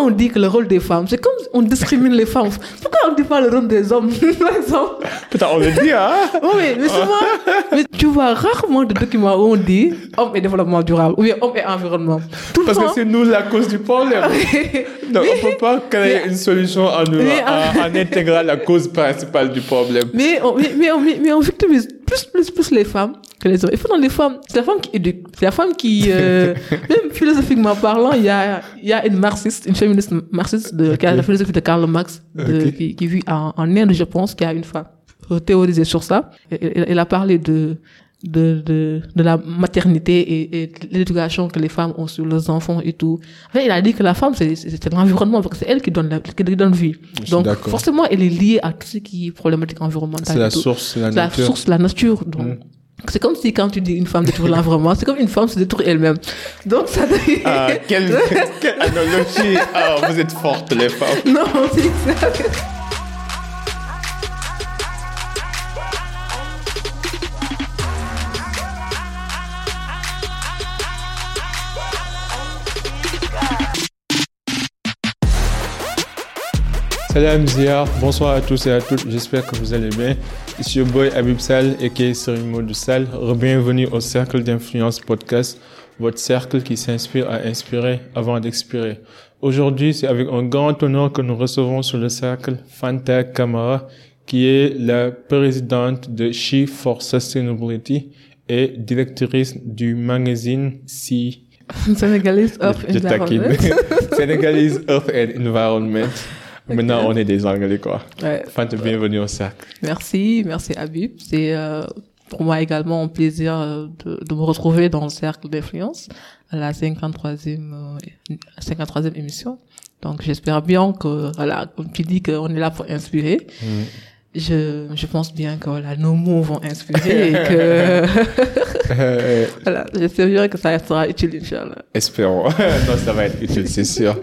on dit que le rôle des femmes, c'est comme on discrimine les femmes. On dit pas le rôle des hommes, par exemple Putain, on le dit, hein Oui, mais souvent, mais tu vois rarement de documents où on dit homme et développement durable ou bien homme et environnement. Tout le Parce que c'est nous la cause du problème. Donc, on peut pas créer une solution en, Mais- en, en intégrant la cause principale du problème. Mais on, mais, mais on, mais, mais on victimise plus, plus, plus les femmes que les hommes. Il faut dans les femmes, c'est la femme qui éduque. C'est la femme qui, euh, même philosophiquement parlant, il y a, il y a une marxiste, une féministe marxiste de, qui a la philosophie de Karl Marx, de, Ok. qui, qui vit en, en Inde, je pense, qui a une femme théorisé sur ça. Elle, elle a parlé de, de, de, de la maternité et, l'éducation que les femmes ont sur leurs enfants et tout. En fait, il a dit que la femme, c'est, l'environnement, c'est elle qui donne, la, qui donne vie. Donc, forcément, elle est liée à tout ce qui est problématique environnementale. C'est la source, la nature. source de la nature. Donc, Mm. c'est comme si quand tu dis une femme détruit l'environnement, c'est comme une femme se détruit elle-même. Donc, ça Ah, quelle, quelle analogie Ah, vous êtes fortes, les femmes. Non, c'est ça. Salam Zia, bonsoir à tous et à toutes, j'espère que vous allez bien. Ici your boy Habib Sal et qui est Serine Modou Sal. Bienvenue au Cercle d'Influence Podcast, votre cercle qui s'inspire à inspirer avant d'expirer. Aujourd'hui, c'est avec un grand honneur que nous recevons sur le cercle Fanta Kamara, qui est la présidente de She for Sustainability et directrice du magazine Si. Sénégalais Je taquine. environment. Sénégalese Earth and Environment. Maintenant, on est des Anglais, quoi. Ouais. Bienvenue au cercle. Merci, merci Habib. C'est euh, pour moi également un plaisir euh, de, de me retrouver dans le cercle d'influence à la 53e, euh, 53e émission. Donc j'espère bien que, voilà, comme tu dis qu'on est là pour inspirer. Je, je pense bien que voilà, nos mots vont inspirer et que Euh, voilà, j'espère bien que ça sera utile, Inch'Allah. espérons. non, ça va être utile, c'est sûr.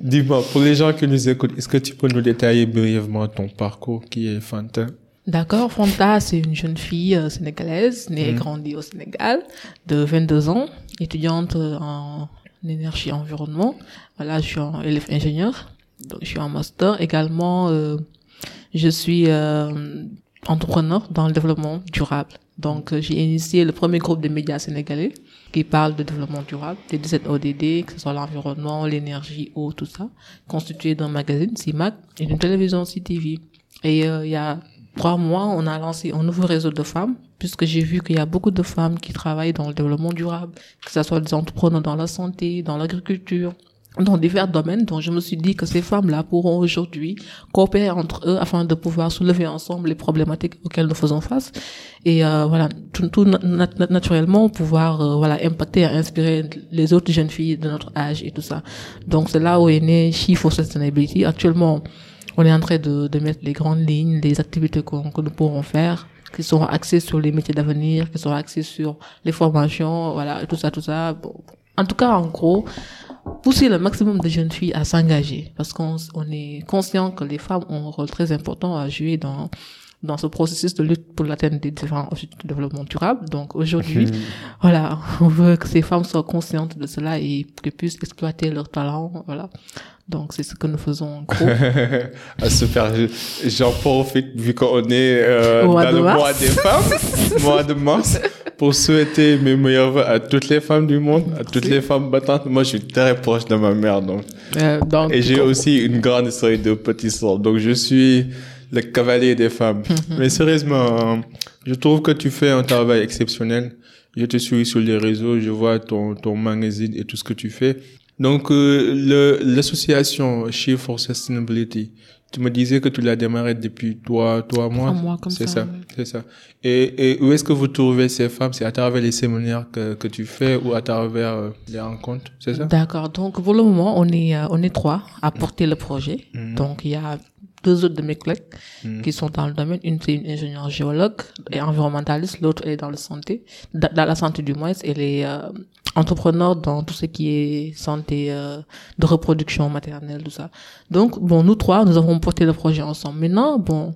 Dis-moi, pour les gens qui nous écoutent, est-ce que tu peux nous détailler brièvement ton parcours qui est Fanta? D'accord, Fanta, c'est une jeune fille euh, sénégalaise, née et Mhm. grandie au Sénégal, de 22 ans, étudiante euh, en énergie et environnement. Voilà, je suis en élève ingénieur, donc je suis en master. Également, euh, je suis euh, entrepreneur dans le développement durable. Donc, euh, j'ai initié le premier groupe de médias sénégalais qui parle de développement durable, des 17 ODD, que ce soit l'environnement, l'énergie, eau, tout ça, constitué d'un magazine, CIMAC, et d'une télévision CTV. Et euh, il y a trois mois, on a lancé un nouveau réseau de femmes, puisque j'ai vu qu'il y a beaucoup de femmes qui travaillent dans le développement durable, que ce soit des entrepreneurs dans la santé, dans l'agriculture, dans divers domaines. Donc, je me suis dit que ces femmes-là pourront aujourd'hui coopérer entre eux afin de pouvoir soulever ensemble les problématiques auxquelles nous faisons face et euh, voilà tout, tout na- na- naturellement pouvoir euh, voilà impacter inspirer les autres jeunes filles de notre âge et tout ça. Donc, c'est là où est né She for Sustainability. Actuellement, on est en train de, de mettre les grandes lignes, les activités qu'on- que nous pourrons faire qui seront axées sur les métiers d'avenir, qui seront axées sur les formations, voilà, tout ça, tout ça. En tout cas, en gros, pousser le maximum de jeunes filles à s'engager parce qu'on on est conscient que les femmes ont un rôle très important à jouer dans dans ce processus de lutte pour l'atteinte des différents objectifs de développement durable. Donc aujourd'hui, voilà, on veut que ces femmes soient conscientes de cela et qu'elles puissent exploiter leur talent, voilà. Donc c'est ce que nous faisons en gros. ah, super, je- j'en profite vu qu'on est euh, dans de le mars. mois des femmes, mois de mars, pour souhaiter mes meilleurs vœux à toutes les femmes du monde, à toutes les femmes battantes. Moi, je suis très proche de ma mère, donc. Euh, donc, Et j'ai aussi une grande série de petits sœurs, donc je suis le cavalier des femmes. Mais sérieusement, euh, je trouve que tu fais un travail exceptionnel. Je te suis sur les réseaux, je vois ton, ton magazine et tout ce que tu fais. Donc, euh, l'association She for Sustainability, tu me disais que tu l'as démarré depuis toi, toi, moi. Trois mois, comme c'est ça, ça, oui. c'est ça. Et, et où est-ce que vous trouvez ces femmes? C'est à travers les séminaires que, que tu fais ou à travers euh, les rencontres, c'est ça? D'accord. Donc pour le moment, on est euh, on est trois à porter le projet. Mhm. Donc il y a deux autres de mes collègues Mhm. qui sont dans le domaine. Une c'est une ingénieure géologue et environnementaliste, l'autre elle est dans le santé, dans la santé du moins. Elle est euh, entrepreneur dans tout ce qui est santé euh, de reproduction maternelle, tout ça. Donc bon, nous trois, nous avons porté le projet ensemble. Maintenant, bon,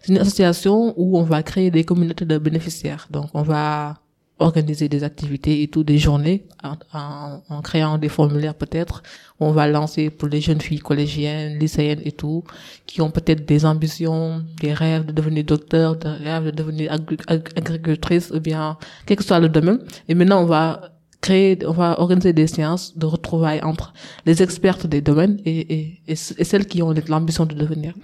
c'est une association où on va créer des communautés de bénéficiaires. Donc on va organiser des activités et tout, des journées, en, en, créant des formulaires peut-être. On va lancer pour les jeunes filles collégiennes, lycéennes et tout, qui ont peut-être des ambitions, des rêves de devenir docteur, des rêves de devenir agricultrice, ou bien quel que soit le domaine. Et maintenant, on va créer, on va organiser des séances de retrouvailles entre les expertes des domaines et, et, et, celles qui ont l'ambition de devenir.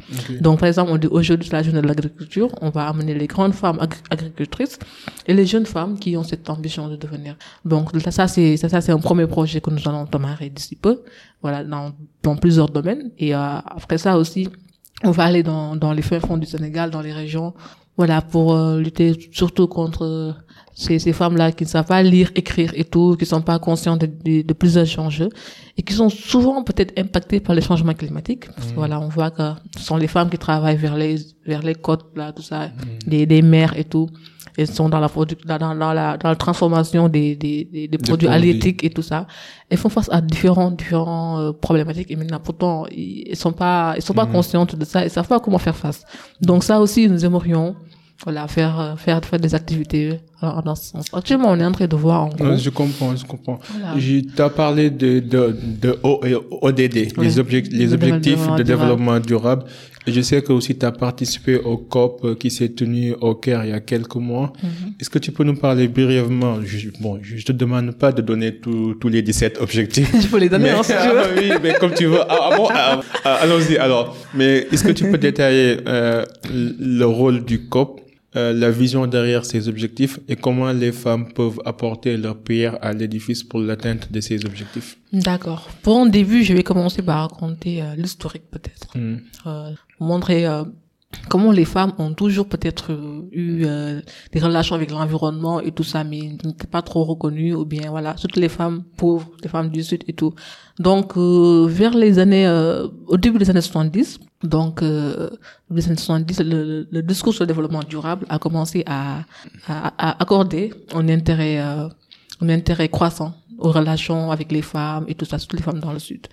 Donc, par exemple, on dit aujourd'hui c'est la journée de l'agriculture, on va amener les grandes femmes agricultrices et les jeunes femmes qui ont cette ambition de devenir. Donc, ça, c'est, ça, c'est un premier projet que nous allons démarrer d'ici peu, voilà, dans, dans plusieurs domaines. Et euh, après ça aussi, on va aller dans, dans les fins fonds du Sénégal, dans les régions, voilà, pour euh, lutter surtout contre ces, ces femmes-là qui ne savent pas lire, écrire et tout, qui sont pas conscientes de, de, de plusieurs enjeux et qui sont souvent peut-être impactées par les changements climatiques. Parce que mmh. voilà, on voit que ce sont les femmes qui travaillent vers les vers les côtes là, tout ça, mmh. des, des mers et tout. Elles sont dans la dans, dans, dans la dans la transformation des des, des, des produits halieutiques et tout ça. Elles font face à différents différents euh, problématiques et maintenant pourtant ils, sont pas ils sont pas mmh. conscientes de ça, ils savent pas comment faire face. Donc ça aussi nous aimerions voilà, faire, euh, faire, faire des activités euh, dans ce sens. Actuellement, on est en train de voir en gros. Je comprends, je comprends. Voilà. As parlé de, de, de ODD, les, objectifs, les objectifs de développement durable. Et je sais que aussi tu as participé au COP euh, qui s'est tenu au Caire il y a quelques mois. Mm-hmm. Est-ce que tu peux nous parler brièvement je, Bon, je te demande pas de donner tous les 17 objectifs. je peux les donner si tu veux. oui, mais comme tu veux. Ah, ah bon, ah, ah, allons-y alors. Mais est-ce que tu peux détailler euh, le rôle du COP? Euh, la vision derrière ces objectifs et comment les femmes peuvent apporter leur pierre à l'édifice pour l'atteinte de ces objectifs. D'accord. Pour un début, je vais commencer par raconter euh, l'historique peut-être. Hmm. Euh, montrer euh, comment les femmes ont toujours peut-être eu des relations avec l'environnement et tout ça, mais n'étaient pas trop reconnues, ou bien voilà, toutes les femmes pauvres, les femmes du Sud et tout. Donc, vers les années, au début des années 70, donc, euh, les années 70, le, le, discours sur le développement durable a commencé à, à, à accorder un intérêt, euh, un intérêt croissant aux relations avec les femmes et tout ça, toutes les femmes dans le Sud.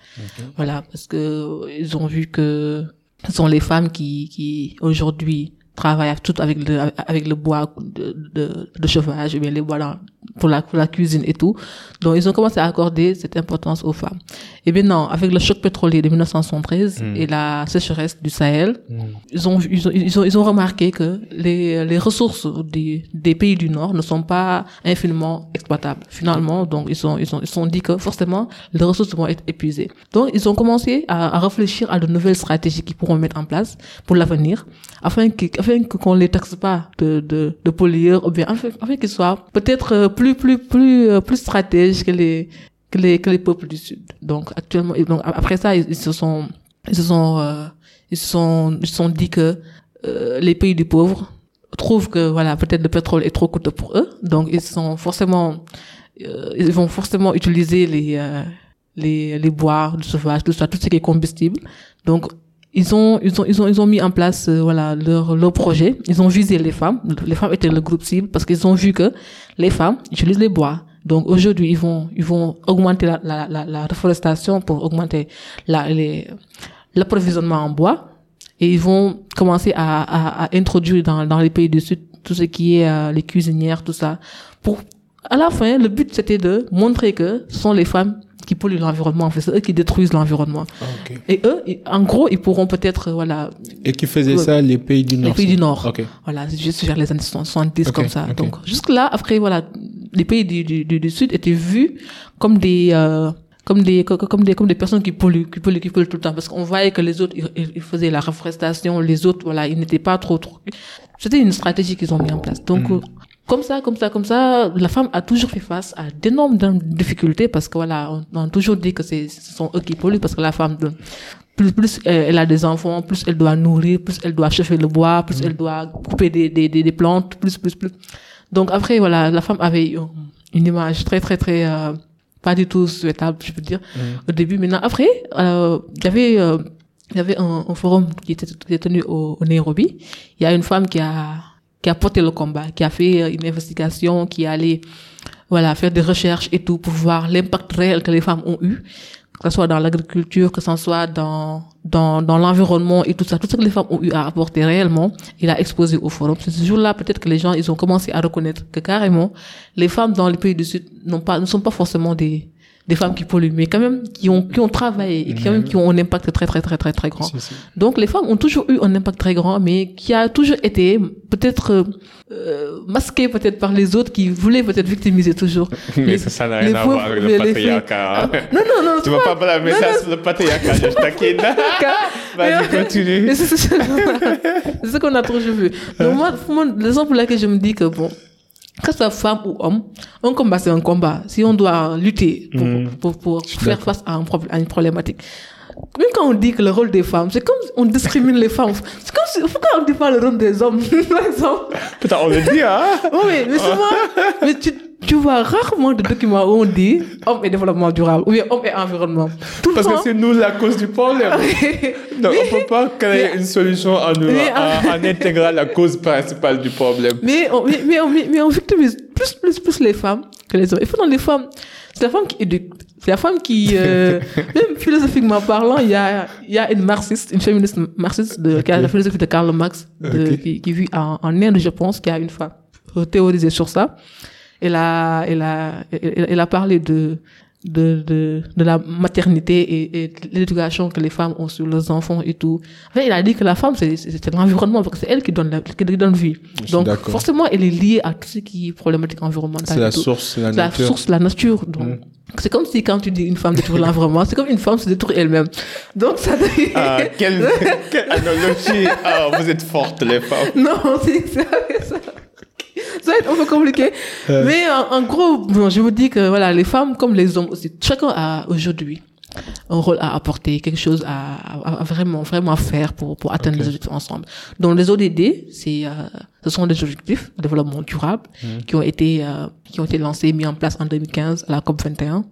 Voilà, parce que ils ont vu que sont les femmes qui, qui aujourd'hui travaillent tout avec le, avec le bois de, de, de chauffage, bien les bois dans, pour la, pour la cuisine et tout. Donc, ils ont commencé à accorder cette importance aux femmes. Et maintenant, avec le choc pétrolier de 1973 mm. et la sécheresse du Sahel, mm. ils, ont, ils, ont, ils, ont, ils ont remarqué que les, les ressources des, des pays du Nord ne sont pas infiniment exploitables. Finalement, donc, ils ont, ils ont, ils ont dit que forcément, les ressources vont être épuisées. Donc, ils ont commencé à, à réfléchir à de nouvelles stratégies qu'ils pourront mettre en place pour l'avenir, afin afin qu'on les taxe pas de, de, de pollueurs, ou bien afin, afin qu'ils soient peut-être euh, plus plus plus euh, plus stratège que les que les que les peuples du sud. Donc actuellement donc après ça ils, se sont ils se sont euh, ils se sont ils se sont dit que euh, les pays du pauvre trouvent que voilà peut-être le pétrole est trop coûteux pour eux donc ils sont forcément ils vont forcément utiliser les les les bois du sauvage tout ça tout ce qui est combustible donc ils ont ils ont ils ont ils ont mis en place euh, voilà leur leur projet. Ils ont visé les femmes. Les femmes étaient le groupe cible parce qu'ils ont vu que les femmes utilisent les bois. Donc aujourd'hui ils vont ils vont augmenter la la la, la reforestation pour augmenter la les l'approvisionnement en bois. Et ils vont commencer à, à, à introduire dans dans les pays du sud tout ce qui est euh, les cuisinières tout ça. Pour à la fin le but c'était de montrer que ce sont les femmes qui polluent l'environnement. En fait, c'est eux qui détruisent l'environnement. Ah, et eux, en gros, ils pourront peut-être, voilà. Et qui faisaient ça, les pays du Nord. Les pays du Nord. Okay. Voilà, juste vers les années 70 comme ça. Donc, jusque là, après, voilà, les pays du, du, du, Sud étaient vus comme des, euh, comme des comme des comme des personnes qui polluent qui polluent qui polluent tout le temps parce qu'on voyait que les autres ils, faisaient la reforestation les autres voilà ils n'étaient pas trop trop c'était une stratégie qu'ils ont mis en place donc mm comme ça, comme ça, comme ça, la femme a toujours fait face à d'énormes difficultés parce que voilà, on, a toujours dit que c'est, ce sont eux qui polluent parce que la femme, plus, plus elle a des enfants, plus elle doit nourrir, plus elle doit chauffer le bois, plus elle doit couper des, des, des, plantes, plus, plus, plus. Donc après, voilà, la femme avait une image très, très, très, euh, pas du tout souhaitable, je peux dire, au début. Maintenant, après, euh, il y avait, euh, il y avait un, un, forum qui était, qui était tenu au, au Nairobi. Il y a une femme qui a qui a porté le combat, qui a fait euh, une investigation, qui est allé voilà, faire des recherches et tout pour voir l'impact réel que les femmes ont eu que ce soit dans l'agriculture, que ce soit dans, dans, dans l'environnement et tout ça, tout ce que les femmes ont eu à apporter réellement, il a exposé au forum. C'est ce jour-là, peut-être que les gens, ils ont commencé à reconnaître que carrément, les femmes dans les pays du Sud n'ont pas, ne sont pas forcément des, des femmes qui polluent, mais quand même qui ont qui ont travaillé et qui, quand même, qui ont un impact très très très très très grand. Donc les femmes ont toujours eu un impact très grand, mais qui a toujours été peut-être euh, euh, masqué peut-être par les autres qui voulaient peut-être victimiser toujours. Mais Les- ça, ça n'a rien à voir avec le patriarcat. hein. non non non. Tu c'est vas pas- blâmer ça sur le patriarcat, je taquine. Vas-y, continue. C'est ce qu'on a toujours vu. Donc moi, pour moi, raison pour laquelle je me dis que bon, que ce soit femme ou homme, un combat c'est un combat. Si on doit lutter pour, Mhm. pour, pour faire face à, un problème, à une problématique. Même quand on dit que le rôle des femmes, c'est comme on discrimine les femmes. C'est comme si, pourquoi on dit pas le rôle des hommes, par exemple? Putain, on le dit, hein? Oui, mais, mais souvent, mais tu, tu vois rarement de documents où on dit homme et développement durable, ou bien homme et environnement. Tout le Parce que c'est nous la cause du problème. Donc, on peut pas créer une solution en, en, en intégrant la cause principale du problème. Mais on, mais, mais, on, mais, on victimise plus, plus, plus les femmes que les hommes. Et pourtant, les femmes, c'est la femme qui éduque. C'est la femme qui, euh, même philosophiquement parlant, il y a, il y a une marxiste, une féministe marxiste de, qui a la philosophie de Karl Marx, de, qui, qui vit en, en Inde, je pense, qui a une fois théorisé sur ça. Elle a, elle a, elle, elle a parlé de, de, de, de la maternité et, et l'éducation que les femmes ont sur leurs enfants et tout. En fait, il a dit que la femme, c'est, l'environnement, parce que c'est elle qui donne, la, qui donne vie. Donc, forcément, elle est liée à tout ce qui est problématique environnementale. C'est la tout. source, c'est la C'est la nature. source la nature. Donc, Mm. c'est comme si quand tu dis une femme détruit l'environnement, c'est comme une femme se détruit elle-même. Donc, ça Ah, quelle, quelle analogie Ah, vous êtes fortes, les femmes. non, c'est ça. Ça va être un peu compliqué. Mais en, en gros, bon, je vous dis que voilà, les femmes comme les hommes aussi, chacun a aujourd'hui un rôle à apporter, quelque chose à, à- à vraiment, vraiment faire pour, pour atteindre les objectifs ensemble. Donc les ODD, c'est, euh, ce sont des objectifs de développement durable qui ont été, euh, qui ont été lancés, mis en place en 2015 à la COP 21.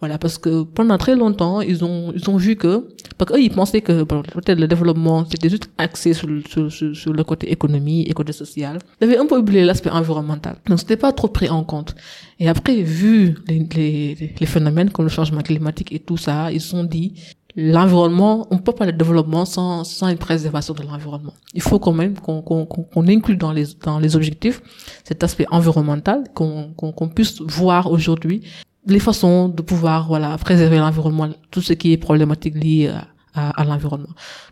Voilà, parce que pendant très longtemps, ils ont, ils ont vu que, parce qu'eux, ils pensaient que peut-être le développement, c'était juste axé sur, le- sur, sur, le côté économie et côté social. Ils avaient un peu oublié l'aspect environnemental. Donc, c'était pas trop pris en compte. Et après, vu les, les, les phénomènes comme le changement climatique et tout ça, ils se sont dit, l'environnement, on peut pas de développement sans, sans une préservation de l'environnement. Il faut quand même qu'on qu'on qu'on inclue dans les, dans les objectifs cet aspect environnemental, qu'on qu'on qu'on puisse voir aujourd'hui les façons de pouvoir voilà préserver l'environnement, tout ce qui est problématique lié à, à, à l'environnement.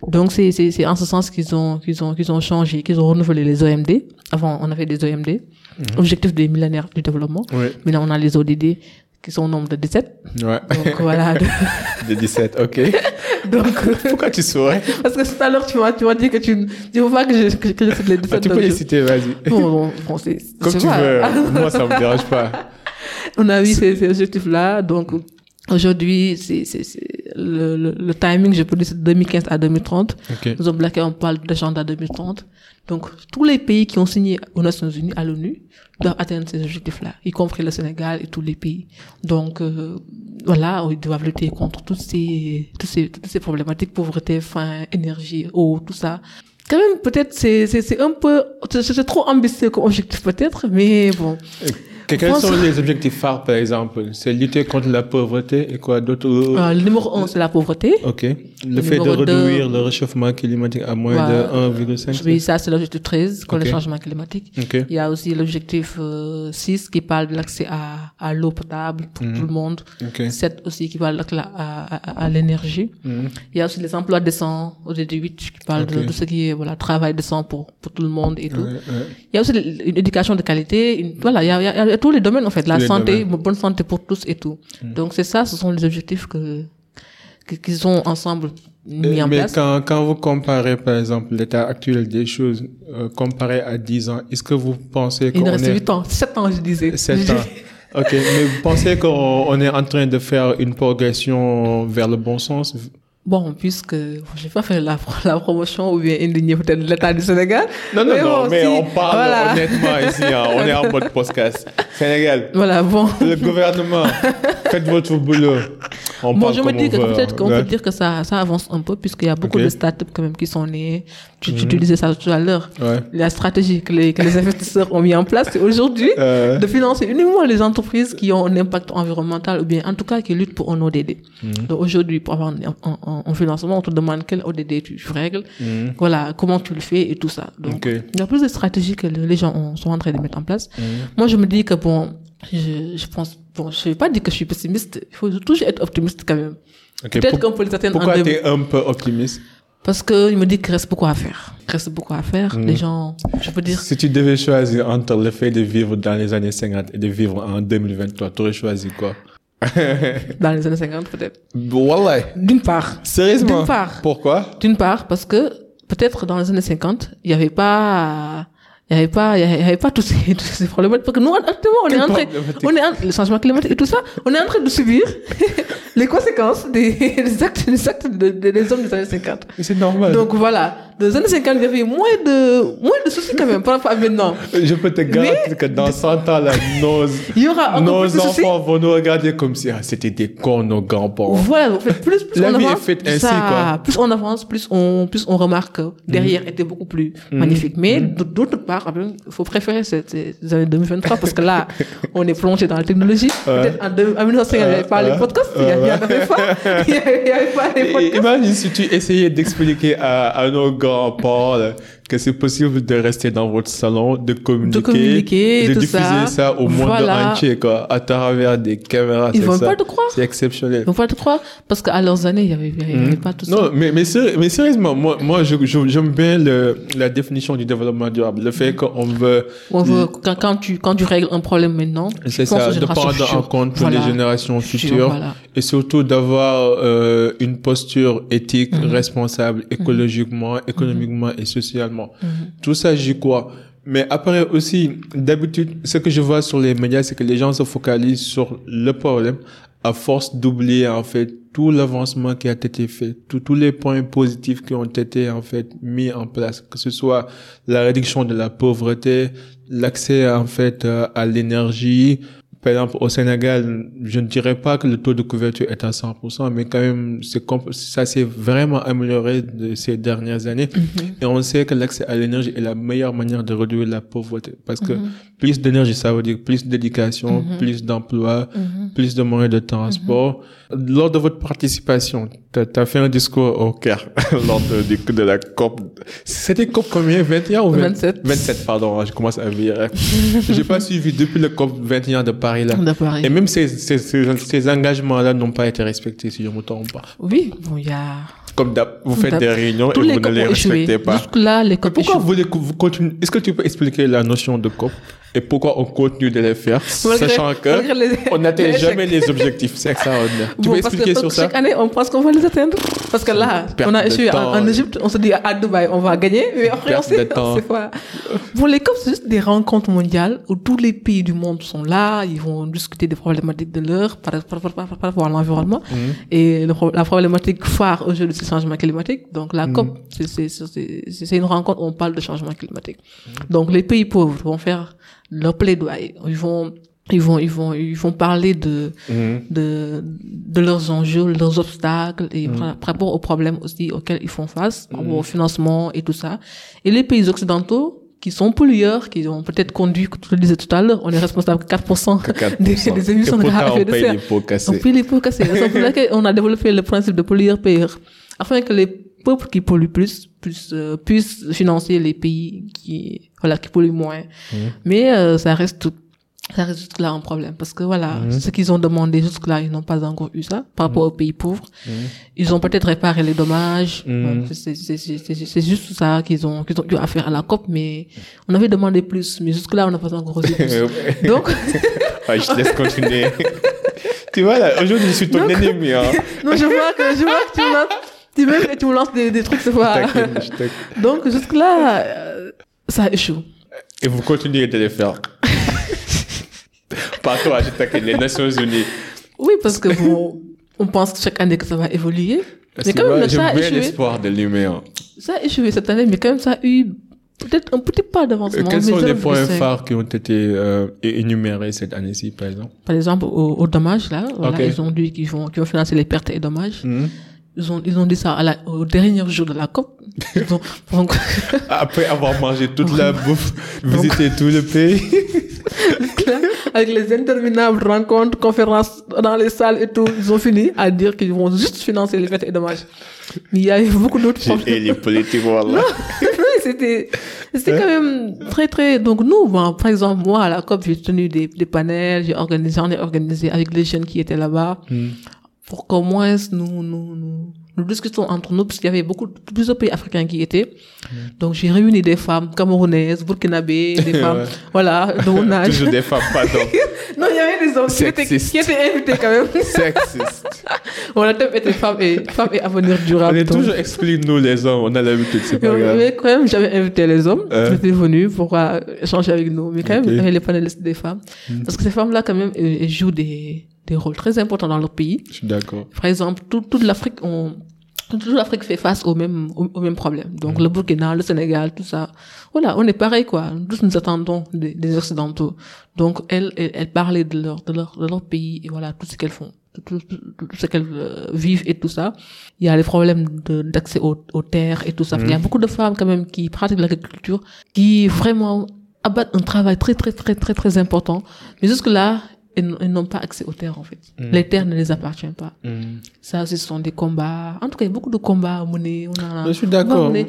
Donc c'est c'est c'est en ce sens qu'ils ont qu'ils ont qu'ils ont changé, qu'ils ont renouvelé les OMD. Avant on avait des OMD, objectifs des millénaires du développement. Oui, Maintenant on a les ODD qui sont au nombre de 17. ouais. Donc voilà. De 17, ok. Donc Pourquoi tu souris parce que tout à l'heure tu m'as tu m'as dit que tu tu veux pas que je que, que je cite les 17 Ah, Tu peux les citer, vas-y. Bon, bon, bon, c'est Comme tu veux. Moi, ça me dérange pas. on a eu ces, ces objectifs-là. Donc, aujourd'hui, c'est, c'est, c'est le, le, le timing, je peux dire, c'est de 2015 à 2030. Ok. Nous avons on parle d'agenda 2030. Donc, tous les pays qui ont signé aux Nations Unies, à l'ONU, doivent atteindre ces objectifs-là, y compris le Sénégal et tous les pays. Donc, euh, voilà, ils doivent lutter contre toutes ces, toutes ces, toutes ces problématiques, pauvreté, faim, énergie, eau, tout ça. Quand même, peut-être, c'est, c'est, c'est un peu, c'est, c'est trop ambitieux comme objectif, peut-être, mais bon. Que- Quels sont les objectifs phares, par exemple? C'est lutter contre la pauvreté et quoi d'autre? Euh, le numéro un, c'est la pauvreté. Ok. Le, fait de réduire le réchauffement climatique à moins de 1,5 Oui, ça, c'est l'objectif 13, contre le changement climatique. Ok. Il y a aussi l'objectif euh, 6 qui parle de l'accès à, à l'eau potable pour tout le monde. Ok. 7 aussi qui parle de l'accès à, à, à l'énergie. Mhm. Il y a aussi les emplois décents au DD 8 qui parle de, de ce qui est voilà, travail décent pour, pour tout le monde et tout. Ouais, ouais. Il y a aussi une éducation de qualité. Une, voilà, y a- il y a tous les domaines en fait. La santé, domaines. bonne santé pour tous et tout. Donc c'est ça, ce sont les objectifs que qu'ils ont ensemble mis Euh, en Mais place. quand, quand vous comparez, par exemple, l'état actuel des choses, euh, comparé à 10 ans, est-ce que vous pensez Il qu'on nous reste est... 8 ans, 7 ans je disais. 7 ans. Ok, mais vous pensez qu'on on est en train de faire une progression vers le bon sens? Bon, puisque je vais pas faire la, la promotion ou bien indigner peut-être l'État du Sénégal. Non, non, non, bon, mais si- on parle voilà. honnêtement ici, hein, on est en mode podcast. Sénégal, Voilà, bon. le gouvernement, faites votre boulot. On Bon, parle je me dis que peut-être qu'on ouais. peut dire que ça, ça avance un peu puisqu'il y a beaucoup Ok. de startups quand même qui sont nées. Tu, tu, Mhm. ça tout à l'heure. Ouais. La stratégie que les, que les investisseurs ont mis en place, c'est aujourd'hui Euh, de financer uniquement les entreprises qui ont un impact environnemental ou bien en tout cas qui luttent pour un ODD. Mhm. Donc aujourd'hui, pour avoir un, un- un- financement, on te demande quel ODD tu, règles, mhm. voilà, comment tu le fais et tout ça. Donc Ok. il y a plus de stratégies que le- les gens ont- sont en train de mettre en place. Moi, je me dis que bon, je, je pense, bon, je vais pas dire que je suis pessimiste. Il faut toujours être optimiste quand même. Peut-être qu'on peut les atteindre Pourquoi tu es un peu optimiste? Parce que il me dit qu'il reste beaucoup à faire. Il reste beaucoup à faire. Mhm. Les gens, je peux dire, Si tu devais choisir entre le fait de vivre dans les années 50 et de vivre en 2023, tu aurais choisi quoi? Dans les années 50 peut-être. Voilà. D'une part. Sérieusement? D'une part. Pourquoi? D'une part, parce que peut-être dans les années 50, il n'y avait pas, il y avait pas, il y avait pas tous ces, tous ces problèmes. Parce que nous, actuellement, on est en train, on est en, le changement climatique et tout ça, on est en train de subir les conséquences des, des actes, des actes de- de- des hommes des années 50. Mais C'est normal. Donc voilà, dans les années 50, il y avait moins de, moins de soucis quand même par rapport à maintenant. je peux te garantir que dans 100 ans, là, nos, Il y aura nos enfants vont nous regarder comme si ah, c'était des cons, nos grands-parents. Voilà, en fait, plus, plus La on vie est avance, faite plus ainsi, ça- quoi. plus on avance, plus on, plus on remarque que derrière était beaucoup plus magnifique. Mais d- d'autre part, il faut préférer ces, ces années 2023 parce que là, on est plongé dans la technologie. Peut-être en, deux- en 1950, il n'y avait pas les podcasts, il n'y avait pas, il n'y avait, pas les podcasts. Imagine si tu essayais d'expliquer à, à nos grands-parents là, que c'est possible de rester dans votre salon, de communiquer, communiquer, de tout diffuser ça, ça. au monde Voilà. entier, quoi, à travers des caméras. Ils vont ça. pas te croire. C'est exceptionnel. Ils vont pas te croire parce qu'à leurs années, il n'y avait, il y avait pas tout ça. Non, mais, mais, mais sérieusement, moi, moi je, je- j'aime bien le, la définition du développement durable. Le fait qu'on veut, On veut, quand, quand tu, quand tu règles un problème maintenant, c'est ça, de prendre en compte pour Voilà. les générations Futures, futures voilà. Et surtout d'avoir euh, une posture éthique, Mhm. responsable, écologiquement, économiquement et socialement. Tout ça, j'y crois. Mais après aussi, d'habitude, ce que je vois sur les médias, c'est que les gens se focalisent sur le problème à force d'oublier en fait tout l'avancement qui a été fait, tous tous les points positifs qui ont été en fait mis en place, que ce soit la réduction de la pauvreté, l'accès en fait euh, à l'énergie. Par exemple, au Sénégal, je ne dirais pas que le taux de couverture est à 100%, mais quand même, ça s'est vraiment amélioré de ces dernières années. Et on sait que l'accès à l'énergie est la meilleure manière de réduire la pauvreté. Parce que plus d'énergie, ça veut dire plus d'éducation, plus d'emploi, plus de moyens de transport. Lors de votre participation, tu as, fait un discours au Caire lors de, du- de la COP. C'était COP combien 21 ou 20 27. 27, pardon, je commence à virer. J'ai pas suivi depuis le COP 21 de Paris là. De Paris. Et même ces, ces, ces, ces engagements-là n'ont pas été respectés, si je me trompe pas. Oui, bon, il y a, Comme vous faites des réunions tous et vous ne les respectez pas. Les Pourquoi vous continuez Est-ce que tu peux expliquer la notion de COP et pourquoi on continue de les faire, Malgré- sachant que malgré les- on n'atteint jamais les objectifs C'est extraordinaire. tu Bon, peux expliquer que sur ça? chaque année, on pense qu'on va les atteindre. Parce que là, on a échoué en, Égypte, on se dit à Dubaï, on va gagner, mais après, on sait, pas. Bon, les COP, c'est juste des rencontres mondiales où tous les pays du monde sont là, ils vont discuter des problématiques de l'heure par, rapport à l'environnement. Mhm. Et la problématique phare aujourd'hui, changement climatique. Donc, la COP, c'est- une rencontre où on parle de changement climatique. Donc, les pays pauvres vont faire leur plaidoyer. Ils vont, ils vont, ils vont, ils vont parler de, Mhm. de, de leurs enjeux, leurs obstacles et par, par rapport aux problèmes aussi auxquels ils font face, au financement et tout ça. Et les pays occidentaux, qui sont pollueurs, qui ont peut-être conduit, comme tu le disais tout à l'heure, on est responsable que 4%, Que 4%. Des, des émissions de gaz à on effet de paye serre. les pots cassés. On paye les pots cassés. On a développé le principe de pollueur-payeur. Afin que les peuples qui polluent plus puissent, euh, puissent financer les pays qui, voilà, qui polluent moins. Mais euh, ça reste tout, ça reste jusque-là un problème. Parce que voilà, ce qu'ils ont demandé jusque-là, ils n'ont pas encore eu ça par rapport aux pays pauvres. Ils ont peut-être réparé les dommages. C'est- juste ça qu'ils ont, qu'ils ont eu à faire à la COP, mais on avait demandé plus. Mais jusque-là, on n'a pas encore reçu plus. Donc, Ouais, je te laisse continuer. tu vois, là, aujourd'hui, je suis ton ennemi. Hein. non, je vois que, je vois que tu me tu me, tu me lances des, des trucs ce t'inquiète. Donc, jusque-là, euh, ça échoue. Et vous continuez de les faire. Pas toi, je t'inquiète, les Nations Unies. Oui, parce que bon, on pense chaque année que ça va évoluer. Parce Mais quand même, ça a échoué. l'espoir de l'humain. Ça a échoué cette année, mais quand même, ça a eu peut-être un petit pas d'avancement. Quels mais sont les points phares qui ont été euh, énumérés cette année-ci, par exemple? Par exemple, au, au dommage, là, voilà, ils ont dit qu'ils vont, qu'ils vont financer les pertes et dommages. Mhm. Ils ont, ils ont dit ça à la, au dernier jour de la COP. Ont, donc, Après avoir mangé toute la bouffe, visité tout le pays. avec les interminables rencontres, conférences dans les salles et tout, ils ont fini à dire qu'ils vont juste financer les pertes et dommages. Mais il y a eu beaucoup d'autres problèmes. Et les politiques, voilà. C'était, c'était quand même très, très, donc nous, bon, par exemple, moi, à la COP, j'ai tenu des, des panels, j'ai organisé, j'en ai organisé avec les jeunes qui étaient là-bas, Mhm. Pour qu'au moins nous, nous, nous, nous discutons entre nous, parce qu'il y avait beaucoup, de- plusieurs pays africains qui étaient. Donc, j'ai réuni des femmes camerounaises, burkinabés, des femmes, voilà, de mon âge. Toujours des femmes, pardon. Non, il y avait des hommes qui étaient, qui étaient invités quand même. Sexiste. Voilà, thème était femmes et, femmes et avenir On durable. est donc. toujours exclus, nous, les hommes. On a l'habitude, c'est pas Mais, grave. mais quand même, j'avais invité les hommes. Euh. Ils étaient venus pour euh, échanger avec nous. Mais quand même, il y avait les panélistes des femmes. Parce que ces femmes-là, quand même, elles jouent des, des rôles très importants dans leur pays. Je suis d'accord. Par exemple, tout- toute l'Afrique, on, toute l'Afrique fait face au même, au, au même problème. Donc, le Burkina, le Sénégal, tout ça. Voilà, on est pareil, quoi. Tous nous attendons des, des Occidentaux. Donc, elles, elles, elles parlaient de leur, de leur, de leur pays et voilà, tout ce qu'elles font. Tout, tout, tout- ce qu'elles euh, vivent et tout ça. Il y a les problèmes d'accès aux, aux terres et tout ça. Il y a beaucoup de femmes, quand même, qui pratiquent l'agriculture, qui vraiment abattent un travail très, très, très, très, très important. Mais jusque-là, elles elles n'ont pas accès aux terres, en fait. Les terres ne les appartiennent pas. Mhm. Ça, ce sont des combats. En tout cas, il y a beaucoup de combats à mener. On a, Je suis d'accord. mais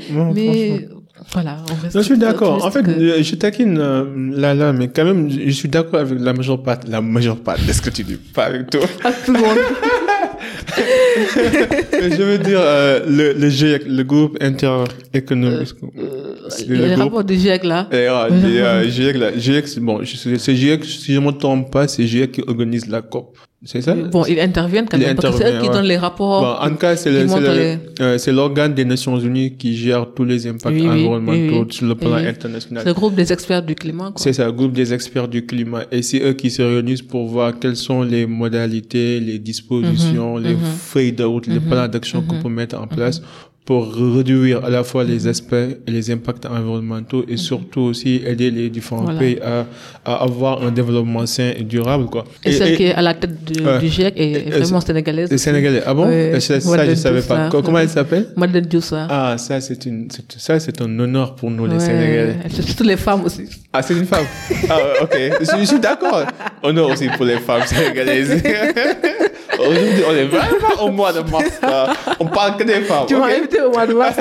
voilà, on reste. Je suis d'accord. En fait, euh, je taquine euh, là, là, mais quand même, je suis d'accord avec la majeure part, la majeure part de ce que tu dis, pas avec toi. à tout le monde. je veux dire, euh, le, le GIEC, le groupe interéconomique. a les le groupe. rapports du GIEC là. Et, euh, et, euh, GIEC, là, GIEC, c'est bon, c'est GIEC, si je ne me trompe pas, c'est GIEC qui organise la COP. C'est ça? Bon, ils interviennent quand Ils même. Parce que c'est eux qui donnent les rapports. Bon, en tout cas, c'est les- euh, c'est l'organe des Nations Unies qui gère tous les impacts Oui, environnementaux oui, oui. sur le plan international. C'est le groupe des experts du climat. C'est ça, le groupe des experts du climat. Et c'est eux qui se réunissent pour voir quelles sont les modalités, les dispositions, Mhm, les feuilles de route, les plans d'action qu'on peut mettre en place pour réduire à la fois les aspects et les impacts environnementaux et surtout aussi aider les différents Voilà. pays à, à avoir un développement sain et durable, quoi. Et, celle qui est à la tête du, du GIEC est vraiment sénégalaise. les Sénégalais. Ah bon? Ça, je savais Diouf, pas. Comment elle s'appelle? Madeleine Diossa. Ah, ça, c'est une, ça, c'est un honneur pour nous, les. Sénégalais. C'est surtout les femmes aussi. Ah, c'est une femme. ah, ok. Je, je suis d'accord. Honneur aussi pour les femmes sénégalaises. Aujourd'hui, on est vraiment au mois de mars. là. On parle que des femmes. Tu m'as au mois de mars.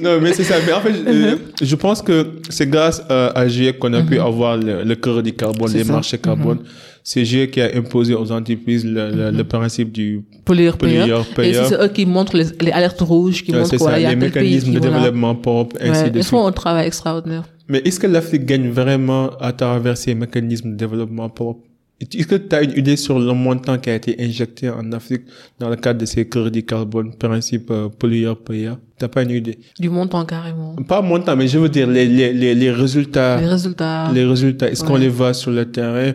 Non, mais c'est ça. Mais en fait, Uh-huh. je, je pense que c'est grâce euh, à GIEC qu'on a pu avoir le, le crédit carbone, les ça. marchés carbone. C'est GIEC qui a imposé aux entreprises le, le, le principe du pollueur payeur. Et c'est eux qui montrent les, les alertes rouges, qui Ouais, montrent c'est quoi, ça, il y a les pays mécanismes de développement propre, ainsi Ouais, de ils suite. font un travail extraordinaire. Mais est-ce que l'Afrique gagne vraiment à travers ces mécanismes de développement propre? Est-ce que tu as une idée sur le montant qui a été injecté en Afrique dans le cadre de ces crédits carbone, principe euh, pollueur-payeur Tu pas une idée? Du montant carrément. Pas montant, mais je veux dire les, les, les, les résultats. Les résultats. Les résultats, est-ce qu'on les voit sur le terrain?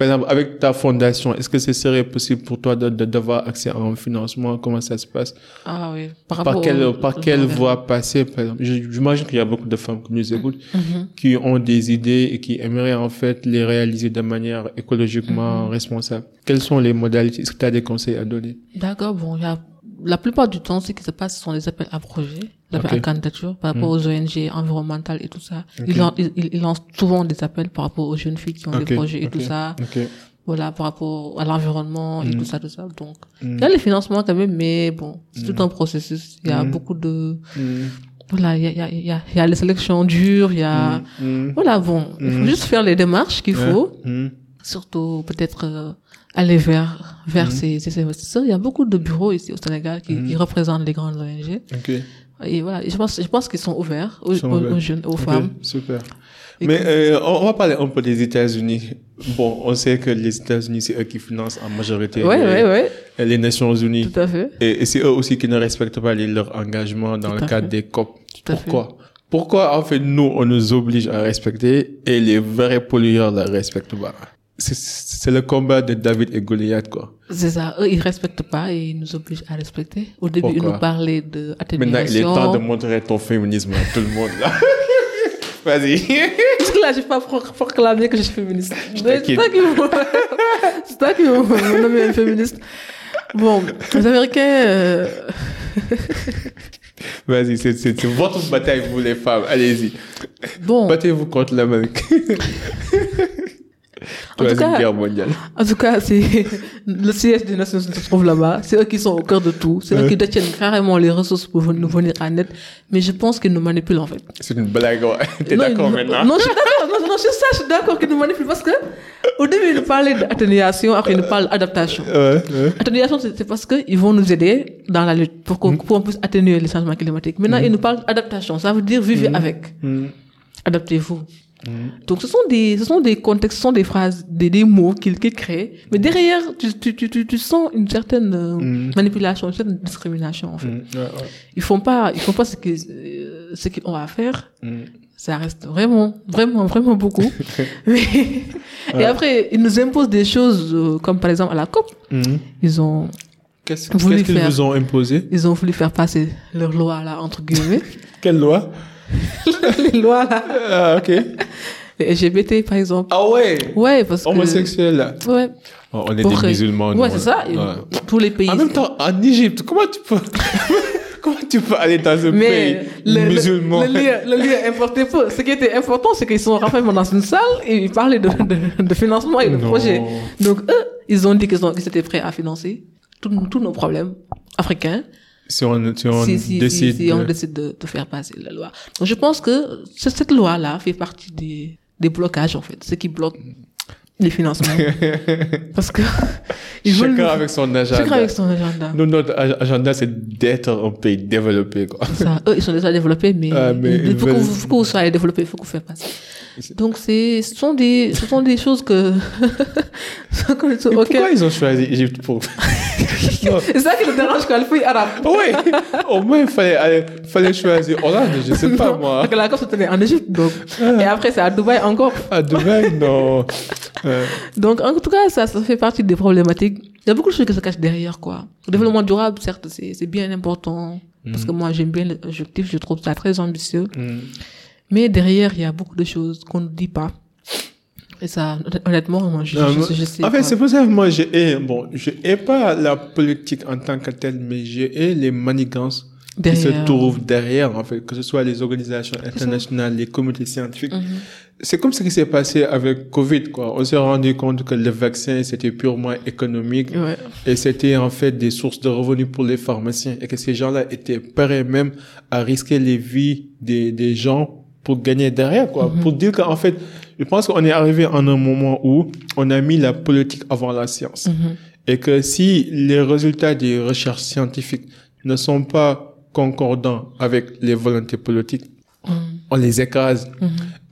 Par exemple, avec ta fondation, est-ce que ce serait possible pour toi d'avoir accès à un financement? Comment ça se passe? Ah oui. Par Par quelle, au- par quelle voie passer, par exemple? J'imagine qu'il y a beaucoup de femmes qui nous écoutent, Mhm. qui ont des idées et qui aimeraient en fait les réaliser de manière écologiquement Mhm. responsable. Quelles sont les modalités? Est-ce que tu as des conseils à donner? D'accord, bon, il y a, la plupart du temps, ce qui se passe, ce sont des appels à projets, des appels à candidature par rapport aux ONG environnementales et tout ça. Ils, lan- ils, ils- ils lancent souvent des appels par rapport aux jeunes filles qui ont des projets et tout ça. Voilà, par rapport à l'environnement et tout ça, tout ça. Donc, Mm. il y a les financements quand même, mais bon, c'est tout un processus. Il y a beaucoup de, voilà, il y a, il y a, il y a, y a les sélections dures, il y a, voilà, bon, il faut juste faire les démarches qu'il faut. Surtout peut-être euh, aller vers vers Mhm. ces, ces investisseurs. Il y a beaucoup de bureaux ici au Sénégal qui, Mhm. qui représentent les grandes ONG. Ok. Et voilà, je pense je pense qu'ils sont ouverts aux, sont aux- ouverts. aux jeunes, aux femmes. Super. Et Mais euh, on va parler un peu des États-Unis. Bon, on sait que les États-Unis, c'est eux qui financent en majorité Ouais, les, ouais, ouais, les Nations Unies. tout à fait. Et, et c'est eux aussi qui ne respectent pas les- leur engagement dans Tout le cadre fait. des COP. Tout à Pourquoi? Pourquoi, en fait, nous, on nous oblige à respecter et les vrais pollueurs ne respectent pas? C'est- le combat de David et Goliath, quoi. C'est ça. Eux, ils respectent pas et ils nous obligent à respecter. Au début, ils nous parlaient de Maintenant, il est temps de atténuation. montrer ton féminisme à tout le monde, là. Vas-y. Parce que là, je vais pas pro- proclamer que je suis féministe. C'est toi qui me- c'est toi qui me nommer une féministe. Bon, les Américains, euh, Vas-y, c'est, c'est, c'est votre bataille, vous les femmes. Allez-y. bon, Battez-vous contre l'Amérique. En tout cas- guerre mondiale. en tout cas, c'est le siège des Nations Unies se trouve là-bas. C'est eux qui sont au cœur de tout. C'est eux qui détiennent carrément les ressources pour nous venir en aide. Mais je pense qu'ils nous manipulent en fait. C'est une blague. T'es Non, d'accord maintenant? Non, je suis d'accord. Non, non, ça, je suis d'accord qu'ils nous manipulent parce que au début, ils nous parlaient d'atténuation, après ils nous parlent d'adaptation. Ouais, ouais. Atténuation, c'est parce qu'ils vont nous aider dans la lutte pour qu'on qu'on puisse atténuer les changements climatiques. Maintenant, ils nous parlent d'adaptation. Ça veut dire vivez avec. Mm. Adaptez-vous. Donc, ce sont des, ce sont des contextes, ce sont des phrases, des, des mots qu'ils qu'ils créent. Mais derrière, tu, tu, tu, tu, sens une certaine euh, Mm. manipulation, une certaine discrimination, en fait. Mm. Ouais, ouais. Ils font pas, ils font pas ce qu'ils, euh, ce ont à faire. Mm. Ça reste vraiment, vraiment, vraiment beaucoup. Mais, et après, ils nous imposent des choses, euh, comme par exemple à la COP. Mm. Ils ont, Qu'est-ce, qu'ils faire. vous ont imposé? ils ont voulu faire passer leur loi, là, entre guillemets. Quelle loi? les lois, là. Ah, ok. Les LGBT, par exemple. Ah ouais? Ouais, parce que. Homosexuel, là. Ouais. Oh, on est Pour- des musulmans. nous, Ouais, c'est ça. Ouais. Tous les pays. En même temps, en Égypte, comment tu peux, comment tu peux aller dans un Mais pays le, musulman? le, le lieu, le lieu importait peu. Ce qui était important, c'est qu'ils sont renfermés dans une salle et ils parlaient de, de, de financement et de Non. projet. Donc, eux, ils ont dit qu'ils étaient prêts à financer tous tous nos problèmes africains Si on, si on si, si, si, décide. si on de- décide de, de faire passer la loi. Donc, je pense que ce- cette loi-là fait partie des, des blocages, en fait. Ce qui bloque les financements. Parce que ils Chacun avec son agenda. chacun avec son agenda. Nous, notre ag- agenda, c'est d'être un pays développé, quoi. Ça, eux, ils sont déjà développés, mais, Ah, mais faut, que vous, faut que vous soyez développés, il faut que vous fassiez passer. Donc, c'est, ce sont des, ce sont des choses que, que- Mais ok. Pourquoi ils ont choisi Égypte pour... C'est ça qui nous dérange, quoi, le pays arabe. Oui, au moins, il fallait, aller- fallait choisir Hollande, je sais pas, Non, moi. Parce que la se tenait en Égypte, donc. Et après, c'est à Dubaï encore. À Dubaï, non. Euh, Donc, en tout cas, ça, ça fait partie des problématiques. Il y a beaucoup de choses qui se cachent derrière, quoi. Le développement durable, certes, c'est, c'est bien important. Parce que moi, j'aime bien l'objectif, je trouve ça très ambitieux. mm. Mais derrière, il y a beaucoup de choses qu'on ne dit pas. Et ça, honnêtement, moi, je, Non, je, je sais. en fait, c'est pour ça que moi, je hais, bon, je hais pas la politique en tant que telle, mais je hais les manigances qui se trouvent derrière, en fait, que ce soit les organisations internationales, les communautés scientifiques. Mhm. C'est comme ce qui s'est passé avec Covid, quoi. On s'est rendu compte que le vaccin, c'était purement économique Ouais. et c'était en fait des sources de revenus pour les pharmaciens et que ces gens-là étaient prêts même à risquer les vies des, des gens pour gagner derrière, quoi. Pour dire qu'en fait, je pense qu'on est arrivé en un moment où on a mis la politique avant la science. Mhm. Et que si les résultats des recherches scientifiques ne sont pas concordants avec les volontés politiques, Mhm. on les écrase.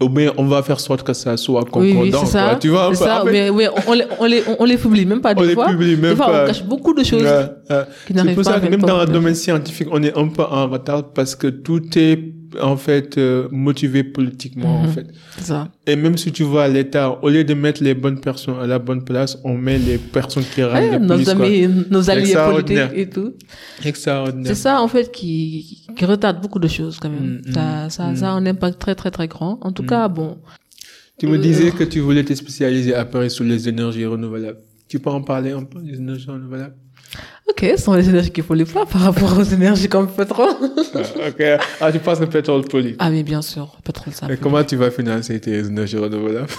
Ou bien on va faire sorte que ça soit Oui, concordant. oui, c'est ça. quoi. Tu vois ça. fait, mais, oui, on, on les, on, les, on les publie même pas on des les fois. publie même des fois, pas. on cache beaucoup de choses. C'est pour pas ça que même dans le domaine scientifique, on est un peu en retard parce que tout est en fait euh, motivé politiquement en Mhm. fait. Ça. Et même si tu vois à l'État, au lieu de mettre les bonnes personnes à la bonne place, on met les personnes qui râlent Ouais, nos quoi. nos alliés politiques et tout. Extraordinaire. C'est ça, en fait, qui, qui retarde beaucoup de choses, quand même. Mm, ça, ça, ça a un impact très, très, très grand. En tout cas, bon. Tu me Euh, disais que tu voulais te spécialiser après sur les énergies renouvelables. Tu peux en parler un peu des énergies renouvelables? Ok, ce sont les énergies qu'il faut les pas par rapport aux énergies comme le pétrole. Ah, Ok. Ah, tu penses que le pétrole pollue. ah, mais bien sûr, le pétrole, ça. Et comment tu vas financer tes énergies renouvelables?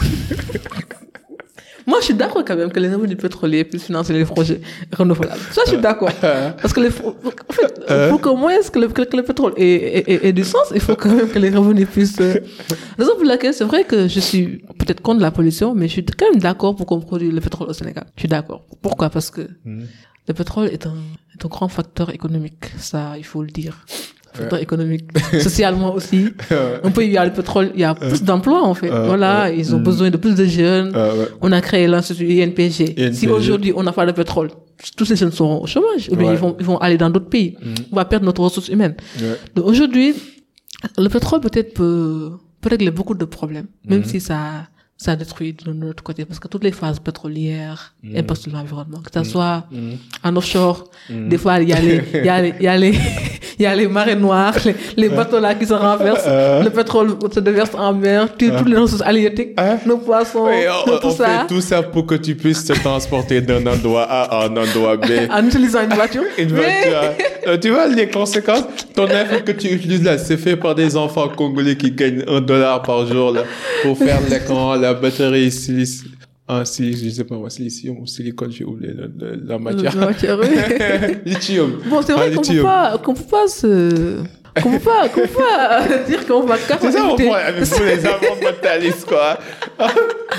Moi, je suis d'accord quand même que les revenus pétroliers puissent financer les projets renouvelables. Ça, je suis d'accord. Parce que les, en fait, pour moins que le, que le pétrole ait, ait- ait- ait du sens, il faut quand même que les revenus puissent. euh, Raison pour laquelle c'est vrai que je suis peut-être contre la pollution, mais je suis quand même d'accord pour qu'on produise le pétrole au Sénégal. Je suis d'accord. Pourquoi? Parce que Hmm. Le pétrole est un, est un grand facteur économique. Ça, il faut le dire. Facteur économique. Socialement aussi. Un peu, il y a le pétrole, il y a plus d'emplois, en fait. Voilà, ils ont mm. besoin de plus de jeunes. Ouais. On a créé l'Institut INPG. Si INPG. aujourd'hui on n'a pas de pétrole, tous ces jeunes seront au chômage, ou bien Ouais. ils, vont, ils vont aller dans d'autres pays. On va perdre notre ressource humaine. Donc aujourd'hui, le pétrole peut-être peut, peut régler beaucoup de problèmes, même si ça, ça détruit de notre côté, parce que toutes les phases pétrolières impactent sur l'environnement, que ça soit en offshore, des fois il y a les, il y a les, il y a les, il y a les marées noires, les, les bateaux là qui se renversent, Euh. le pétrole se déverse en mer, tu- toutes les ressources halieutiques, Hein? nos poissons, Oui, on, tout on ça, fait tout ça pour que tu puisses te transporter d'un endroit A à un endroit B. en utilisant une voiture. Une voiture. Euh, tu vois les conséquences? Ton iPhone que tu utilises là, c'est fait par des enfants congolais qui gagnent un dollar par jour là, pour faire l'écran, la batterie, silice, ah, silice, je sais pas moi, silicium ou silicone, j'ai oublié le- la matière. La matière, oui. Lithium. Bon, c'est vrai Ah, qu'on peut pas, qu'on peut pas se, peut pas, pas dire qu'on va C'est ça mon problème avec vous les environnementalistes quoi.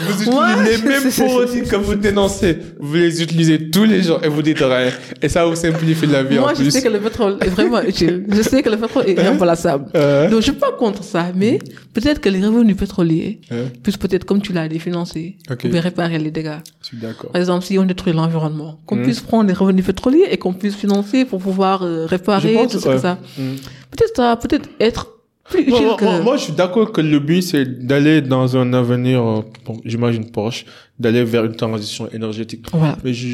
Vous utilisez les mêmes produits que vous dénoncez. Vous les utilisez tous les jours et vous dites rien. Et ça vous simplifie la vie Moi, en je plus. sais que le pétrole est vraiment utile. Je sais que le pétrole est irremplaçable. Euh. Donc, je suis pas contre ça, mais peut-être que les revenus pétroliers puissent peut-être, comme tu l'as dit, financer Ok. ou bien réparer les dégâts. je suis d'accord. Par exemple, si on détruit l'environnement, qu'on Mm. puisse prendre les revenus pétroliers et qu'on puisse financer pour pouvoir euh, réparer Je pense, tout ça, ouais. ça. Peut-être ça, va peut-être être plus Moi, utile moi, que. moi, moi, je suis d'accord que le but, c'est d'aller dans un avenir, euh, bon, j'imagine proche, d'aller vers une transition énergétique. Voilà. Mais je,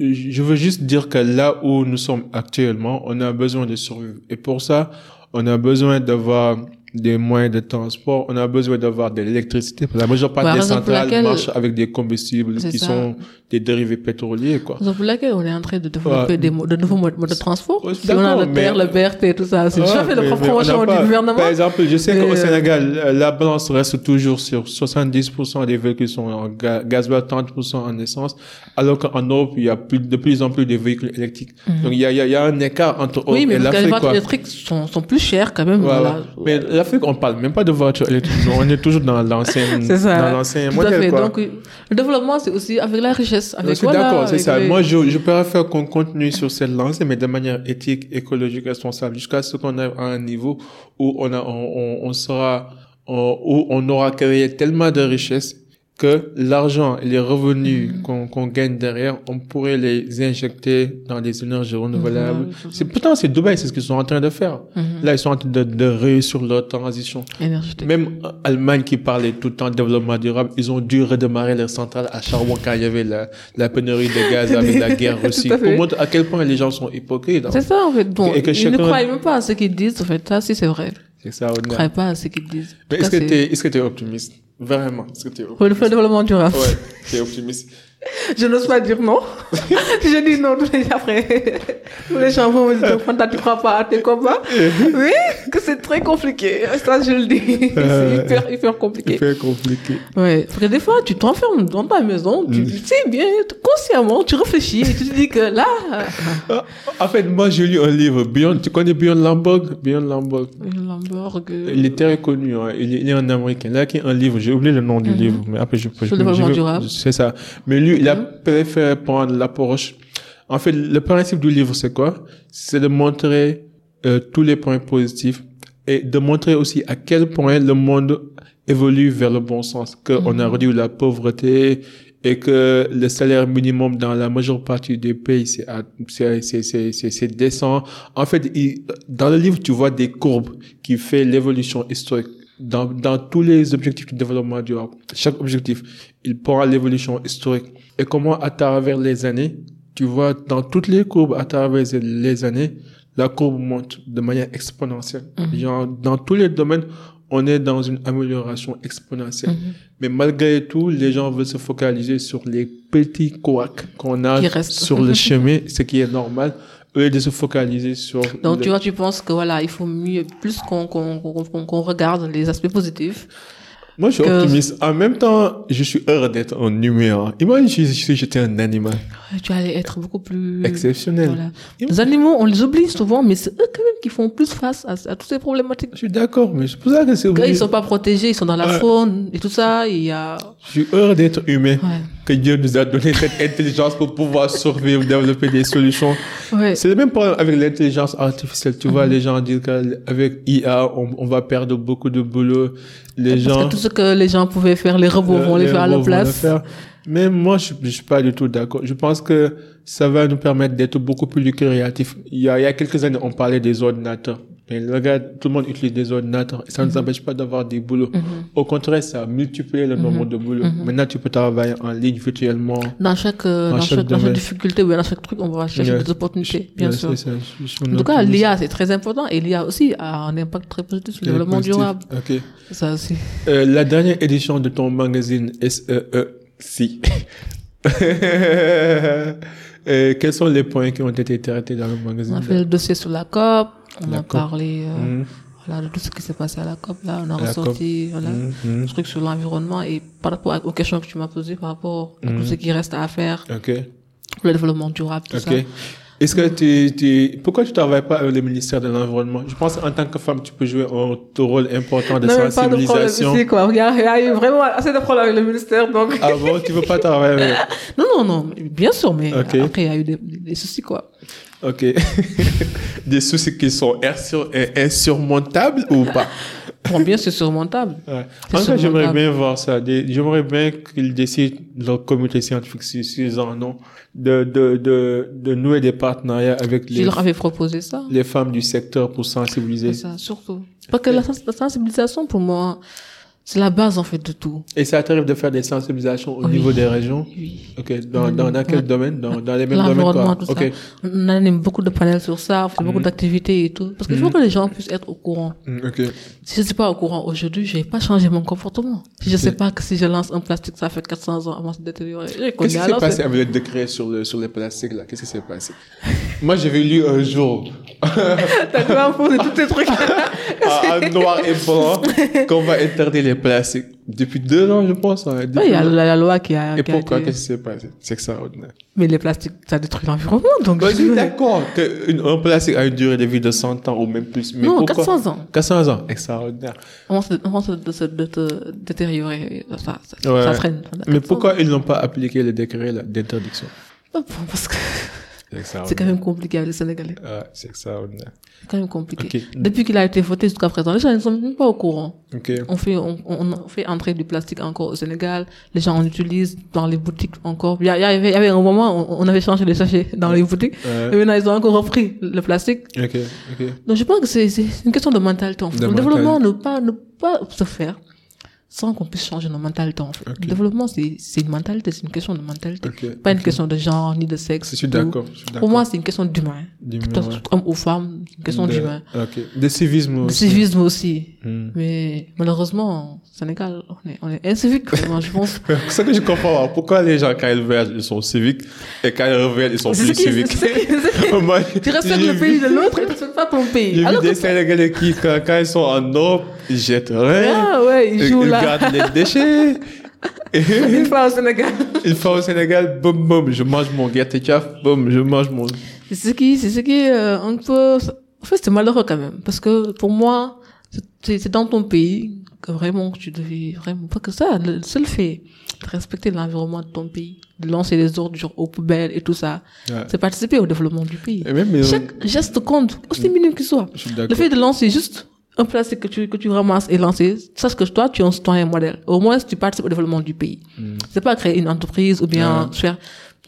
je veux juste dire que là où nous sommes actuellement, on a besoin de survivre. Et pour ça, on a besoin d'avoir des moyens de transport, on a besoin d'avoir de l'électricité. La majeure Par partie des exemple, centrales laquelle- marchent avec des combustibles qui ça. sont des dérivés pétroliers, quoi. C'est pour laquelle on est en train de développer Ouais. des de nouveaux modes de transport. Ouais, si on a le terre, mais- le BRT, tout ça, c'est Ouais, déjà fait mais- le mais promotion du gouvernement. Par exemple, je sais Mais, qu'au euh, Sénégal, euh, la balance reste toujours sur 70% des véhicules sont en ga- gasoil, 30% en essence, alors qu'en Europe, il y a plus, de plus en plus de véhicules électriques. Donc, il y a, il y a- il y a un écart entre Europe. Oui, mais et parce que les l'Afrique, voitures électriques sont, sont plus chères quand même. Voilà. Mais on parle même pas de voitures électriques. on est toujours dans l'ancien, modèle, quoi. Donc, le développement, c'est aussi avec la richesse. Avec, Je suis voilà, d'accord, c'est ça. les- Moi, je, je préfère qu'on continue sur cette lancée, mais de manière éthique, écologique, responsable, jusqu'à ce qu'on arrive à un niveau où on a, on, on, on sera, on- où on aura créé tellement de richesses que l'argent et les revenus Mm-hmm. qu'on qu'on gagne derrière, on pourrait les injecter dans les énergies renouvelables. Mhm, c'est pourtant c'est Dubaï, c'est ce qu'ils sont en train de faire. Mhm. Là, ils sont en train de, de réussir leur transition. énergétique. Même Allemagne qui parlait tout le temps de développement durable, ils ont dû redémarrer leurs centrales à charbon quand il y avait la, la pénurie de gaz avec la guerre fait. Pour montrer à quel point les gens sont hypocrites. hein. C'est ça, en fait. Bon, Et que ils ne croient même pas à ce qu'ils disent, en fait. Ça, si, c'est vrai. C'est ça, Ils ne croient pas à ce qu'ils disent. En Mais est-ce que tu es, est-ce que tu es optimiste? Vraiment, est-ce que es Pour optimiste? le développement durable. Ouais, tu es optimiste. Je n'ose pas dire non. je dis non tous les après. tous les gens vont me dire, Fanta, tu crois pas à tes combats? oui, que c'est très compliqué. Ça, je le dis. Euh, c'est hyper, hyper compliqué. Hyper compliqué. Ouais. Parce que des fois, tu t'enfermes dans ta maison, tu Mm. sais bien, consciemment, tu réfléchis et tu te dis que là, Ah, En fait, moi, j'ai lu un livre, Beyond, tu connais Beyond Lamborg? Beyond Lamborg. Lamborg, Il est très connu, hein. il, est, il est un américain. Là, qui est un livre, j'ai oublié le nom du livre, mais après je peux. Mhm. Développement durable. C'est ça. Mais lui, il a Mhm. préféré prendre l'approche. En fait, le principe du livre, c'est quoi? C'est de montrer euh, tous les points positifs et de montrer aussi à quel point le monde évolue vers le bon sens, qu'on Mhm. a réduit la pauvreté et que le salaire minimum dans la majeure partie des pays, c'est à- c'est c'est c'est c'est c'est décent. En fait, il- dans le livre, tu vois des courbes qui fait l'évolution historique dans dans tous les objectifs du développement durable. Chaque objectif, il prend l'évolution historique et comment à travers les années, tu vois dans toutes les courbes à travers les années, la courbe monte de manière exponentielle. Mhm. Genre, dans tous les domaines, on est dans une amélioration exponentielle. Mhm. Mais malgré tout, les gens veulent se focaliser sur les petits couacs qu'on a sur le chemin, ce qui est normal, lieu de se focaliser sur... Donc, le- tu vois, tu penses que voilà, il faut mieux, plus qu'on qu'on qu'on qu'on- qu'on regarde les aspects positifs. Moi, je suis que- optimiste. En même temps, je suis heureux d'être un humain. Imagine si, j'étais un animal Tu allais être beaucoup plus. exceptionnel. Voilà. Les animaux, on les oublie souvent, mais c'est eux quand même qui font plus face à, à toutes ces problématiques. Je suis d'accord, mais c'est pour ça que c'est... Quand ils sont pas protégés, ils sont dans la Ouais. faune et tout ça, il y a. Je suis heureux d'être humain. Ouais. Que Dieu nous a donné cette intelligence pour pouvoir survivre, développer des solutions. Ouais. C'est le même problème avec l'intelligence artificielle. Tu vois, les gens disent qu'avec IA, on, on va perdre beaucoup de boulot. Les Parce gens... que tout ce que les gens pouvaient faire, les robots vont les faire à leur place. Mais moi, je, je suis pas du tout d'accord. Je pense que ça va nous permettre d'être beaucoup plus créatifs. Il y a, il y a quelques années, on parlait des ordinateurs. Mais regarde, tout le monde utilise des ordinateurs et ça ne nous empêche pas d'avoir des boulots. Au contraire, ça a multiplié le nombre de boulots. Maintenant, tu peux travailler en ligne virtuellement. Dans chaque, euh, Dans dans, chaque chaque, dans chaque domaine. difficulté ou dans chaque truc, on va chercher des opportunités, bien Ouais, sûr. ça, En tout cas, l'IA, c'est très important et l'IA aussi a un impact très positif sur le développement Positif. durable. Ok. Ça aussi. Euh, la dernière édition de ton magazine SEE, euh, quels sont les points qui ont été traités dans le magazine? On a fait le dossier sur la COP, on La a COP. parlé euh, voilà, de tout ce qui s'est passé à la COP. Là, on a La ressorti voilà, Mhm, mhm. des trucs sur l'environnement et par rapport aux questions que tu m'as posées par rapport à tout ce qui reste à faire Ok. pour le développement durable, tout ça. Ok. Est-ce que tu, tu, pourquoi tu travailles pas avec le ministère de l'Environnement? Je pense en tant que femme, tu peux jouer un rôle important de Non, mais pas de problème sensibilisation. ici, quoi. Il y, a, il y a eu vraiment assez de problèmes avec le ministère, donc. Ah bon, tu veux pas travailler avec... Non, non, non, bien sûr, mais Ok. après, il y a eu des, des soucis, quoi. Ok. Des soucis qui sont insur- insurmontables ou pas? Bon, bien, c'est surmontable. Ouais. En fait, j'aimerais bien voir ça. J'aimerais bien qu'ils décident, leur comité scientifique, si si ils en ont, de, de, de, de nouer des partenariats avec les, leur proposé ça. les femmes du secteur pour sensibiliser. C'est ça, surtout. Parce que la, sens- la sensibilisation, pour moi, c'est la base, en fait, de tout. Et ça t'arrive de faire des sensibilisations au Oui. niveau des régions? Oui. Ok. Dans, dans, dans quel domaine? Dans, dans les mêmes domaines, L'environnement, quoi. tout Ok. ça. On anime beaucoup de panels sur ça, on fait beaucoup d'activités et tout. Parce qu'il faut que les gens puissent être au courant. Mm, Ok. Si je ne suis pas au courant aujourd'hui, je vais pas changer mon comportement. Si je sais pas que si je lance un plastique, ça fait 400 ans avant de se détériorer. Je Qu'est-ce qui s'est passé? Avec le décret sur, le, sur les plastiques, là? Qu'est-ce qui s'est passé? Moi, j'avais lu un jour, T'as dû imposer tous ces trucs. en en noir et blanc, qu'on va interdire les plastiques. Depuis deux ans, je pense. hein, il y a la, la loi qui a, Et qui pourquoi? été- Qu'est-ce qui s'est passé? C'est extraordinaire. Mais les plastiques, ça détruit l'environnement, donc. Bah, je suis d'accord qu'un plastique a une durée de vie de 100 ans ou même plus. Mais Non, pourquoi? 400 ans. 400 ans. Extraordinaire. On se, on se, de se de détériorer, ça, ça, Ouais. ça traîne. Mais pourquoi ils n'ont pas appliqué le décret d'interdiction? Bon, Parce que C'est quand même compliqué avec les Sénégalais. Ouais, c'est extraordinaire. C'est quand même compliqué. Depuis qu'il a été voté jusqu'à présent, les gens ne sont même pas au courant. Ok. On fait, on, on fait entrer du plastique encore au Sénégal. Les gens en utilisent dans les boutiques encore. Il y, a- il y avait, il y avait un moment, on, on avait changé les sachets dans les boutiques. Ouais. Et maintenant, ils ont encore repris le plastique. Ok, ok. Donc, je pense que c'est c'est une question de mentalité. En fait. De le mentalité. développement ne pas, ne pas se faire sans qu'on puisse changer nos mentalités, en fait. Ok. Le développement, c'est une mentalité, c'est une question de mentalité. Pas une question de genre ni de sexe. Je suis d'accord. Pour moi, c'est une question d'humain. Homme ou femme, c'est une question De- d'humain. Ok. De civisme De aussi. civisme aussi. Hmm. Mais malheureusement, au Sénégal, on est, on est incivique, vraiment, je pense. C'est ça que je comprends. pas. Pourquoi les gens, quand ils veulent, ils sont civiques et quand ils reviennent, ils sont plus civiques? Tu respectes le pays de l'autre et tu respectes pas ton pays. J'ai vu des Sénégalais qui, quand ils sont en Europe, ils jettent rien. ah ouais, ils Ils, jouent ils là. gardent les déchets. Et Une fois au Sénégal. une fois au Sénégal, boum, boum, je mange mon gâteau boum, je mange mon... C'est ce qui, c'est ce qui euh, un peu. En fait, c'est malheureux quand même, parce que pour moi, c'est dans ton pays que vraiment tu devais vraiment pas que ça. Le seul fait de respecter l'environnement de ton pays, de lancer les ordures aux poubelles et tout ça, Ouais. c'est participer au développement du pays. Et même, ils ont- Chaque geste compte, aussi minime qu'il soit. Le fait de lancer juste un plastique que tu, que tu ramasses et lancer, sache que toi, tu es un citoyen modèle. Au moins, tu participes au développement du pays. C'est pas créer une entreprise ou bien faire,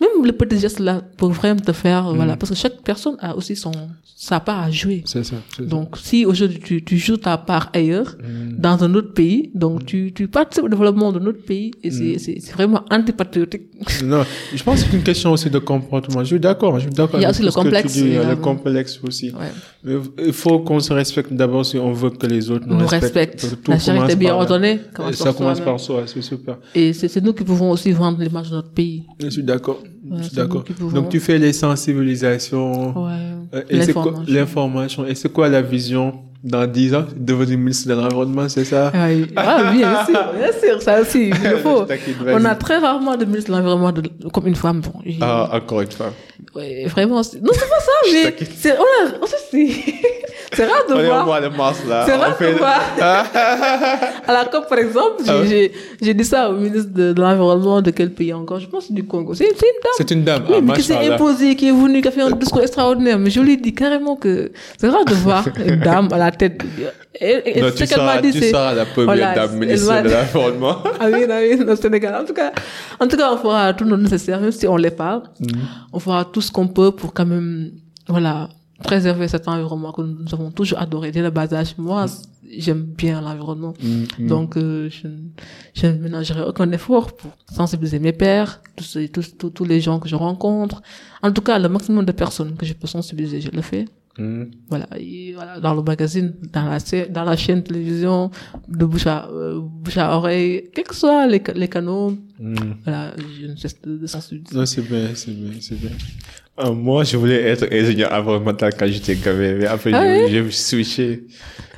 même le petit geste là, pour vraiment te faire, voilà. Parce que chaque personne a aussi son, sa part à jouer. C'est ça. c'est ça. Donc, si aujourd'hui tu, tu joues ta part ailleurs, dans un autre pays, donc tu, tu participes au développement de notre pays et c'est, c'est, c'est vraiment antipatriotique. Non, je pense que c'est une question aussi de comportement. Je suis d'accord, je suis d'accord. Il y a aussi le complexe dis, Il y a le complexe aussi. Ouais. Mais Il faut qu'on se respecte d'abord si on veut que les autres nous, Nous respectent. respectent. La charité bien ordonnée commence ça par commence par soi, c'est super. Et c'est, c'est nous qui pouvons aussi vendre l'image de notre pays. Je suis d'accord. Ouais, d'accord. Donc tu fais les sensibilisations. Ouais. Euh, L'information. Et c'est quoi la vision dans 10 ans Devenir ministre de l'Environnement, c'est ça? Ah, oui. Ah, bien sûr, bien sûr, ça aussi, il le faut. On a très rarement de ministre de l'Environnement de- comme une femme. Bon, et- Ah, encore une fois. ouais, vraiment. Non, c'est pas ça, mais on a, on c'est, rare de On est au voir. mois de mars là. C'est rare fait- de voir. À la COP, par exemple, j'ai, Ah ouais. j'ai, j'ai dit ça au ministre de, de l'Environnement de quel pays encore? Je pense du Congo. C'est, une dame. C'est une dame. Oui, ah, mais qui s'est imposée, qui est venue, qui a fait un discours extraordinaire. Mais je lui ai dit carrément que c'est rare de voir une dame à la tête. Et, et Non, tu qu'elle m'a seras, dit, tu c'est. seras la première Voilà, dame ministre de l'Environnement. Amin, amin, au Sénégal. En tout cas, en tout cas, on fera tout le nécessaire, même si on l'est pas. Mhm. On fera tout ce qu'on peut pour quand même, voilà, préserver cet environnement que nous avons toujours adoré dès le bas âge. Moi, j'aime bien l'environnement. Mm, mm. Donc, euh, je, ne- je ne ménagerai aucun effort pour sensibiliser mes pères, tous, tous, tous, tous les gens que je rencontre. En tout cas, le maximum de personnes que je peux sensibiliser, je le fais. Mm. Voilà, et voilà, dans le magazine, dans la, dans la chaîne télévision, de bouche à, euh, bouche à oreille, quels que soient les, les canaux, Mm. voilà, je ne cesse de, de sensibiliser. Non, c'est bien, c'est bien, c'est bien. Euh, moi, je voulais être ingénieur environnemental quand j'étais gamin, mais après, Ah j'ai ouais? j'ai switché.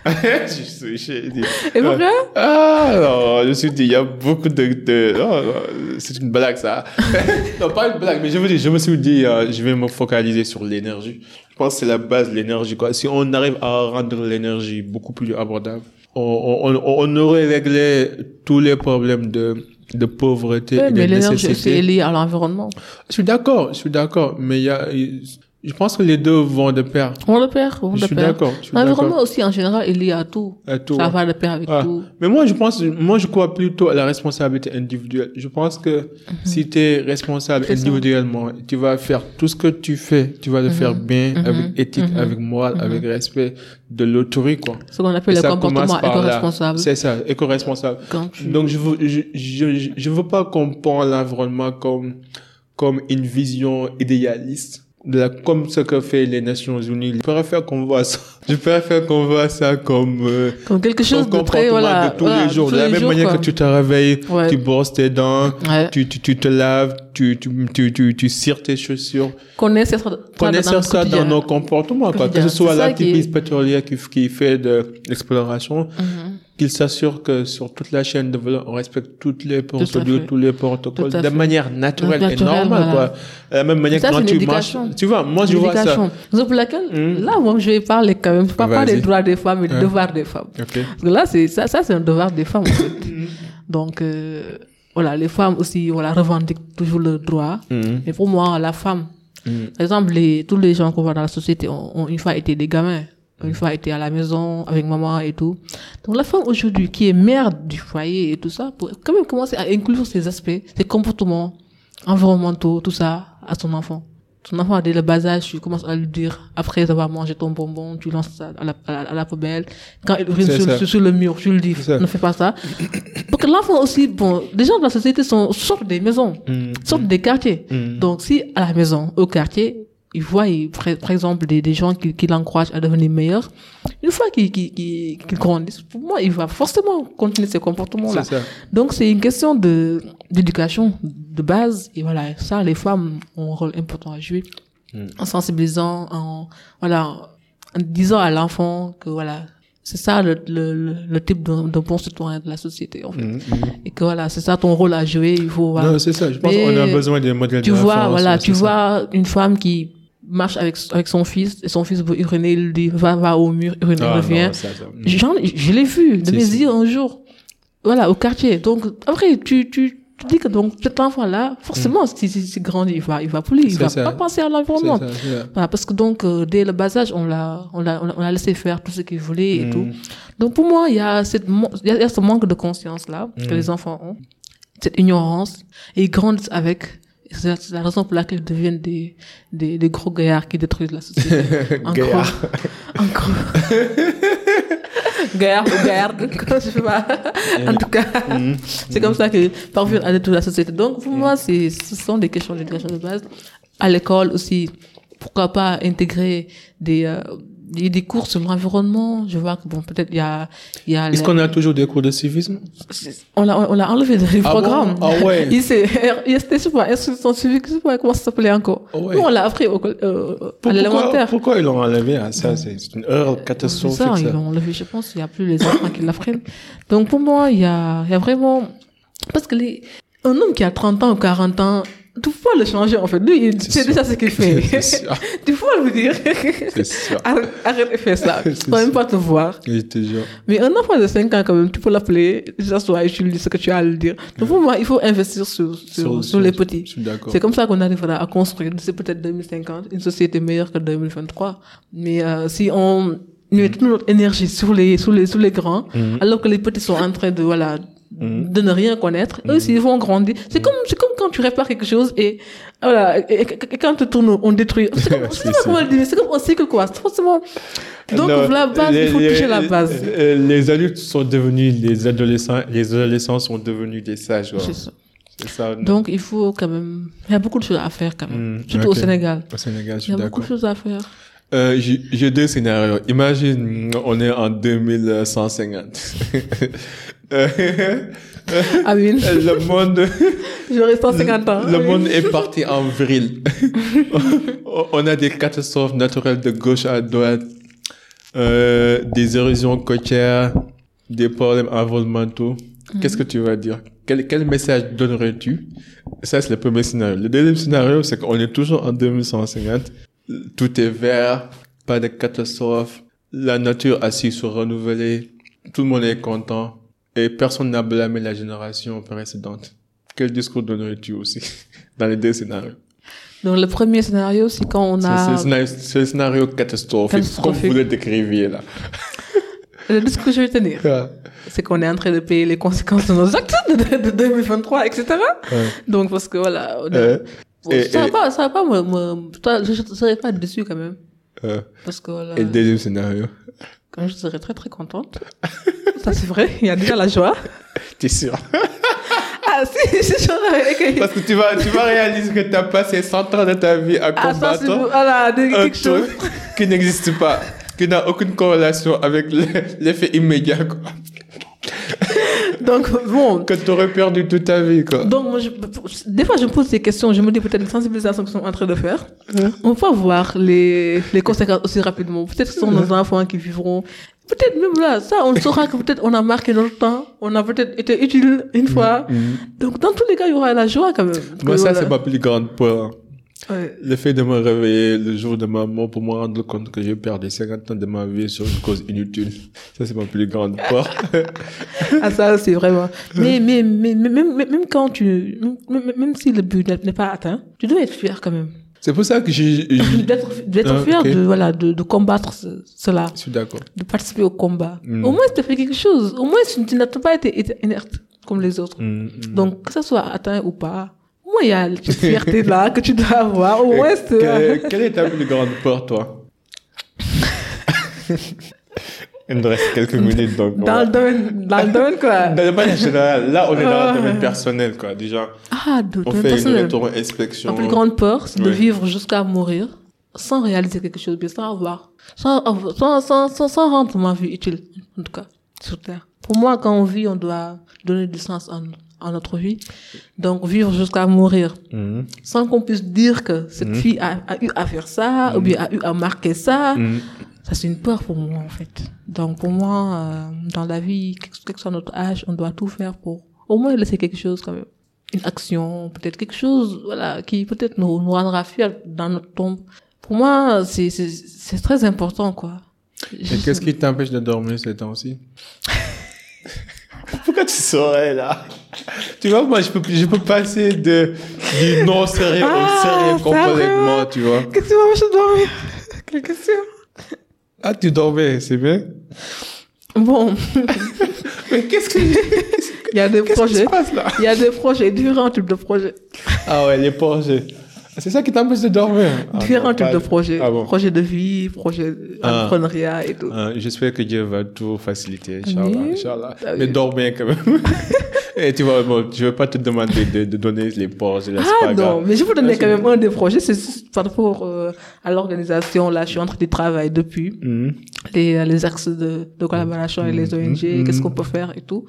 j'ai switché. j'ai dit, Et pourquoi? Ah, non, je me suis dit, il y a beaucoup de... de non, non, c'est une blague, ça. non, pas une blague, mais je veux dire, je me suis dit, euh, je vais me focaliser sur l'énergie. Je pense que c'est la base, l'énergie, quoi. Si on arrive à rendre l'énergie beaucoup plus abordable, on, on, on, on aurait réglé tous les problèmes de, de pauvreté Ouais, et de mais l'énergie nécessité. c'est lié à l'environnement. Je suis d'accord, je suis d'accord, mais il y a, je pense que les deux vont de pair. On le perd, on Je suis d'accord, je suis L'environnement aussi, en général, est lié à tout. À tout, Ça va de pair avec Ah. tout. Mais moi, je pense, moi, je crois plutôt à la responsabilité individuelle. Je pense que si tu es responsable Mhm. Ça. individuellement, tu vas faire tout ce que tu fais, tu vas le faire bien, Mhm. avec éthique, Mhm. avec morale, avec respect de l'autorité, quoi. Ce qu'on appelle Et le comportement éco-responsable. C'est ça, éco-responsable. Tu... Donc, je veux, je, je, je veux pas qu'on prend l'environnement comme, comme une vision idéaliste. De la, comme ce que fait les Nations Unies. Je préfère qu'on voit ça. Je préfère qu'on voit ça comme, euh, Comme quelque chose de très, voilà. de tous voilà, les jours. De la même jours, manière quoi. que tu te réveilles, Ouais. tu brosses tes dents, Ouais. tu, tu, tu te laves, tu, tu, tu, tu, tu cires tes chaussures. Connaître ça, Connaître dans ça nos comportements, quoi. Que ce soit l'activiste qui pétrolier qui, qui fait de l'exploration, Mhm. qu'il s'assure que sur toute la chaîne de on respecte toutes les procédures, tous les protocoles, de manière naturelle, et normale, voilà. quoi. De la même manière Ça, que quand tu marches, éducation. tu vois, moi, je vois ça. Raison pour laquelle, Mhm. là, moi, je vais parler quand même, pas, pas des droits des femmes, mais des Ouais. devoirs des femmes. Ok. Parce que là, c'est, ça, ça, c'est un devoir des femmes, en fait. Donc, euh, voilà, les femmes aussi, voilà, revendiquent toujours le droit. Mhm. Mais pour moi, la femme, Mhm. par exemple, les, tous les gens qu'on voit dans la société ont, ont une fois été des gamins, une fois été à la maison avec maman et tout. Donc la femme aujourd'hui qui est mère du foyer et tout ça, pour quand même commencer à inclure ces aspects, ces comportements environnementaux, tout ça à son enfant. Son enfant, dès le bas âge, tu commences à lui dire, après avoir mangé ton bonbon, tu lances ça à la, à la, à la poubelle. Quand il urine sur, le mur, tu lui dis, ne fais pas ça. Parce que l'enfant aussi, bon, les gens de la société sont, sortent des maisons, Mhm. sortent des quartiers. Mhm. Donc, si à la maison, au quartier, il voit, il- par exemple, des, des gens qui, qui l'encouragent à devenir meilleur, une fois qu'il qu'il qu'il qu'il grandit, pour moi, il va forcément continuer ces comportements-là. Donc, c'est une question de d'éducation de base. Et voilà, ça, les femmes ont un rôle important à jouer Mm. en sensibilisant, en voilà, en disant à l'enfant que voilà, c'est ça le, le, le, type de, de bon citoyen de la société, en fait. Mhm. Et que voilà, c'est ça ton rôle à jouer. Il faut voilà, Non, c'est ça. Je pense qu'on a besoin des modèles tu de vois, voilà, tu ça. vois une femme qui marche avec, avec son fils, et son fils veut uriner, il dit, va, va au mur, urine, Ah, revient. J'en- je l'ai vu de mes yeux un jour. Voilà, au quartier. Donc, après, tu, tu, tu dis que donc, cet enfant-là, forcément, si, si, si grandit, il va, il va plus, il va ça. pas penser à l'environnement. Voilà, parce que donc, euh, dès le bas âge, on l'a, on l'a, on l'a- laissé faire tout ce qu'il voulait et Mm. tout. Donc, pour moi, il y a cette, il y a, ce manque de conscience-là que Mm. les enfants ont. Cette ignorance. Et ils grandissent avec. C'est la- raison pour laquelle ils deviennent des, des, des gros gaillards qui détruisent la société. En Gaillard. gros. En gros. gaillard ou gaillarde, je sais pas. En tout cas, Mhm. c'est comme ça que parviennent à détruire la société. Donc, pour moi, c'est, ce sont des questions d'éducation de base. À l'école aussi, pourquoi pas intégrer des, euh, des, des cours sur l'environnement. Je vois que bon, peut-être il y a, il y a, Est-ce qu'on a toujours des cours de civisme? On l'a, on l'a enlevé du Ah programme. bon Ah ouais. Il s'est, il était, je sais pas, institution civique, je sais pas comment ça s'appelait encore. Ah ouais. Nous, on l'a appris au, euh, à Pourquoi, l'élémentaire. pourquoi ils l'ont enlevé ah, Ça, c'est une erreur catastrophique. ça, ça. ils l'ont enlevé, je pense, il n'y a plus les enfants qui l'apprennent. Donc, pour moi, il y a, il y a vraiment, parce que les, un homme qui a 30 ans ou 40 ans, tu peux pas le changer, en fait. Lui, il sait déjà ce qu'il fait. Tu peux lui dire, sûr. arrête, arrête de faire ça. Peux même pas te voir. Je te jure. Mais un enfant de 5 ans, quand même, tu peux l'appeler, s'asseoir et tu lui dis ce que tu as à lui dire. Donc, pour moi, il faut investir sur, sur, sur, les petits. C'est comme ça qu'on arrivera à construire, c'est peut-être 2050, une société meilleure que 2023. Mais euh, si on met toute notre énergie sur les, sur les, sur les grands, Mhm. alors que les petits sont en train de, voilà, Mhm. de ne rien connaître. Eux aussi, ils vont grandir. C'est comme, c'est comme quand tu répares quelque chose et, voilà, et, et- et quand tu tournes, on détruit. C'est comme, c'est comme un cycle, quoi. C'est forcément, donc, Non, la base, les- il faut les- toucher la base. euh, Les adultes sont devenus les adolescents, les adolescents sont devenus des sages. C'est ça. Donc, il faut quand même, il y a beaucoup de choses à faire quand même. Mm, Surtout au. Sénégal. Au Sénégal, je Il y suis a beaucoup d'accord. de choses à faire. Euh, J'ai deux scénarios. Imagine, on est en 2150. Euh, Ah oui, le monde, j'aurais 150 ans. le monde est parti en vrille. on a des catastrophes naturelles de gauche à droite, euh, des érosions côtières, des problèmes environnementaux. Qu'est-ce que tu vas dire? Quel, quel message donnerais-tu? Ça, c'est le premier scénario. Le deuxième scénario, c'est qu'on est toujours en 2150. Tout est vert, pas de catastrophe. La nature a su se renouveler. Tout le monde est content. Et personne n'a blâmé la génération précédente. Quel discours donnerais-tu aussi dans les deux scénarios Donc, le premier scénario, c'est quand on a, c'est le scénario catastrophique, comme Catastrophique. vous le décriviez là. le discours que je vais tenir, c'est qu'on est en train de payer les conséquences de nos actes de, de 2023, etc. Ouais. Donc, parce que voilà, on a- Bon, et- ça va pas, ça va pas me, me- toi, je ne serais pas déçu quand même. euh, Parce que voilà, et le deuxième scénario quand je serais très très contente. ça c'est vrai, il y a déjà la joie. T'es sûr? Ah si, c'est sûr. ok. Parce que tu vas, tu vas réaliser que tu as passé 100 ans de ta vie à Ah combattre voilà, de- un quelque chose. truc qui n'existe pas, qui n'a aucune corrélation avec le- l'effet immédiat quoi, Donc bon, que tu aurais perdu toute ta vie. Quoi. donc moi, je- des fois je me pose des questions, je me dis peut-être les sensibilisations qu'ils sont en train de faire. On va voir les, les conséquences aussi rapidement. Peut-être que ce sont nos enfants qui vivront. Peut-être même là, ça, on saura que peut-être on a marqué notre temps, on a peut-être été utile une fois. Donc dans tous les cas, il y aura la joie quand même. Mm. Moi, ça, voilà. c'est ma plus grande peur. Ouais. Le fait de me réveiller le jour de ma mort pour me rendre compte que j'ai perdu 50 ans de ma vie sur une cause inutile. Ça, c'est ma plus grande peur. Ah, ça, c'est vraiment. Mais, mais, mais, mais même, même quand tu, même, même- si le but n'est pas atteint, tu dois être fier quand même. c'est pour ça que j'ai- D'être, Ah, fier ok. de, voilà, de, de combattre ce- cela, je suis d'accord. de participer au combat. Mm. Au moins, tu as fait quelque chose. Au moins, tu n'as pas été, été inerte comme les autres. Mm, mm. Donc, que ça soit atteint ou pas, moins, il y a cette fierté-là que tu dois avoir. Au moins, c'est, Que- quelle est ta plus grande peur, toi? Il nous reste quelques minutes, donc. on dans le domaine, dans le domaine, quoi. Dans le domaine général, là, on est dans Ah. le domaine personnel, quoi. Déjà, Ah, de, on domaine fait une rétro-inspection. Ma plus grande peur, c'est de vivre jusqu'à mourir sans réaliser quelque chose, bien sans avoir, sans, sans, sans, sans, sans rendre ma vie utile, en tout cas, sur Terre. Pour moi, quand on vit, on doit donner du sens à, à notre vie. Donc, vivre jusqu'à mourir, Mhm. sans qu'on puisse dire que cette fille a, a eu à faire ça, ou bien a eu à marquer ça. Ça, c'est une peur pour moi, en fait. Donc, pour moi, euh, dans la vie, quel quel que soit notre âge, on doit tout faire pour au moins laisser quelque chose quand même. Une action, peut-être quelque chose, voilà, qui peut-être nous, nous rendra fiers dans notre tombe. Pour moi, c'est, c'est, c'est très important, quoi. Et qu'est-ce qui t'empêche de dormir ces temps-ci? Pourquoi tu saurais, là? Tu vois, moi, je peux, je peux passer de, du non sérieux au Ah, sérieux complètement, tu vois. Qu'est-ce que tu m'empêches de dormir Quelle question Ah, tu dormais, c'est bien Bon, Mais qu'est-ce que... il y a des projets. se passe, là? Il y a des projets, différents types de projets. Ah ouais, les projets. C'est ça qui t'empêche de dormir Ah différents non, types pas- de projets. Ah bon Projets de vie, projets Ah. d'entrepreneuriat et tout. J'espère que Dieu va tout faciliter, Inch'Allah. Ah Mais bien quand même. Et tu vois, bon, je ne vais pas te demander de, de donner les c'est Ah non, mais je vous donner Ah, quand même un des projets, c'est juste par rapport euh, à l'organisation. Là, je suis en train de travailler depuis Mhm. les, euh, les axes de, de collaboration et les ONG, Mhm. qu'est-ce qu'on peut faire et tout.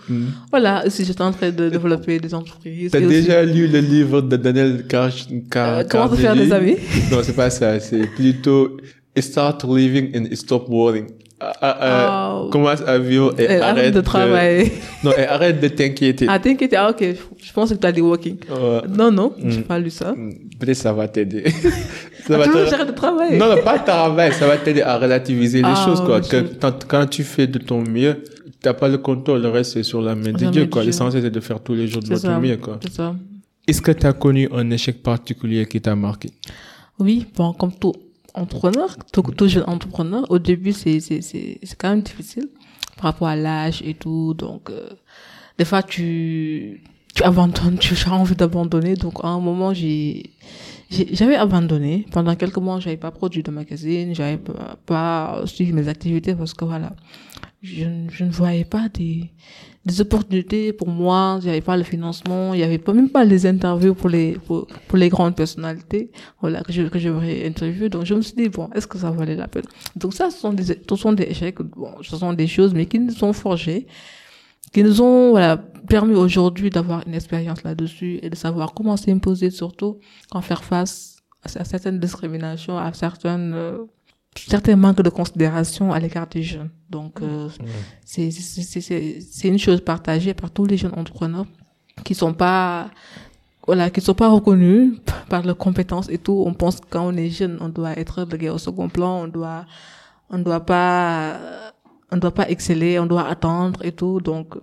Voilà, aussi j'étais en train de développer des entreprises. T'as et aussi, déjà lu le livre de Daniel Car Car euh, comment se faire des amis? Non, c'est pas ça. C'est plutôt Start living and stop worrying. Ah, ah, Ah. Commence à vivre et arrête, de travailler. Non, et arrête de t'inquiéter. Ah, t'inquiète, ah ok, je pense que tu as dit walking. Non, non, j'ai pas lu ça. Mm, Peut-être ça va t'aider. ça va j'arrête de travailler Non, non, pas travail. Ça va t'aider à relativiser les Ah, choses, quoi. Que quand, tu fais de ton mieux, t'as pas le contrôle. Le reste, c'est sur la main de Dieu, de quoi. L'essentiel, c'est de faire tous les jours de votre ça. mieux, quoi. C'est ça. Est-ce que tu as connu un échec particulier qui t'a marqué? Oui, bon, comme tout entrepreneur, tout, jeune entrepreneur, au début, c'est, c'est, c'est, quand même difficile par rapport à l'âge et tout. Donc, euh, des fois, tu, tu abandonnes, tu as envie d'abandonner. Donc, à un moment, j'ai, j'avais abandonné. Pendant quelques mois, j'avais pas produit de magazine, j'avais pas suivi mes activités parce que voilà, je, je ne voyais pas des, des opportunités pour moi, il n'y avait pas le financement, il n'y avait pas même pas les interviews pour les pour, pour les grandes personnalités, voilà que je que j'aurais interviewé. Donc je me suis dit bon, est-ce que ça valait la peine? Donc ça, ce sont des ce sont des échecs, bon, ce sont des choses, mais qui nous sont forgées, qui nous ont voilà permis aujourd'hui d'avoir une expérience là-dessus et de savoir comment s'imposer, surtout quand faire face à certaines discriminations, à certaines euh, certains manques de considération à l'égard des jeunes. Donc, euh, c'est c'est une chose partagée par tous les jeunes entrepreneurs qui sont pas voilà qui sont pas reconnus par leurs compétences et tout. On pense que quand on est jeune, on doit être au second plan, on doit on doit pas on doit pas exceller, on doit attendre et tout. Donc,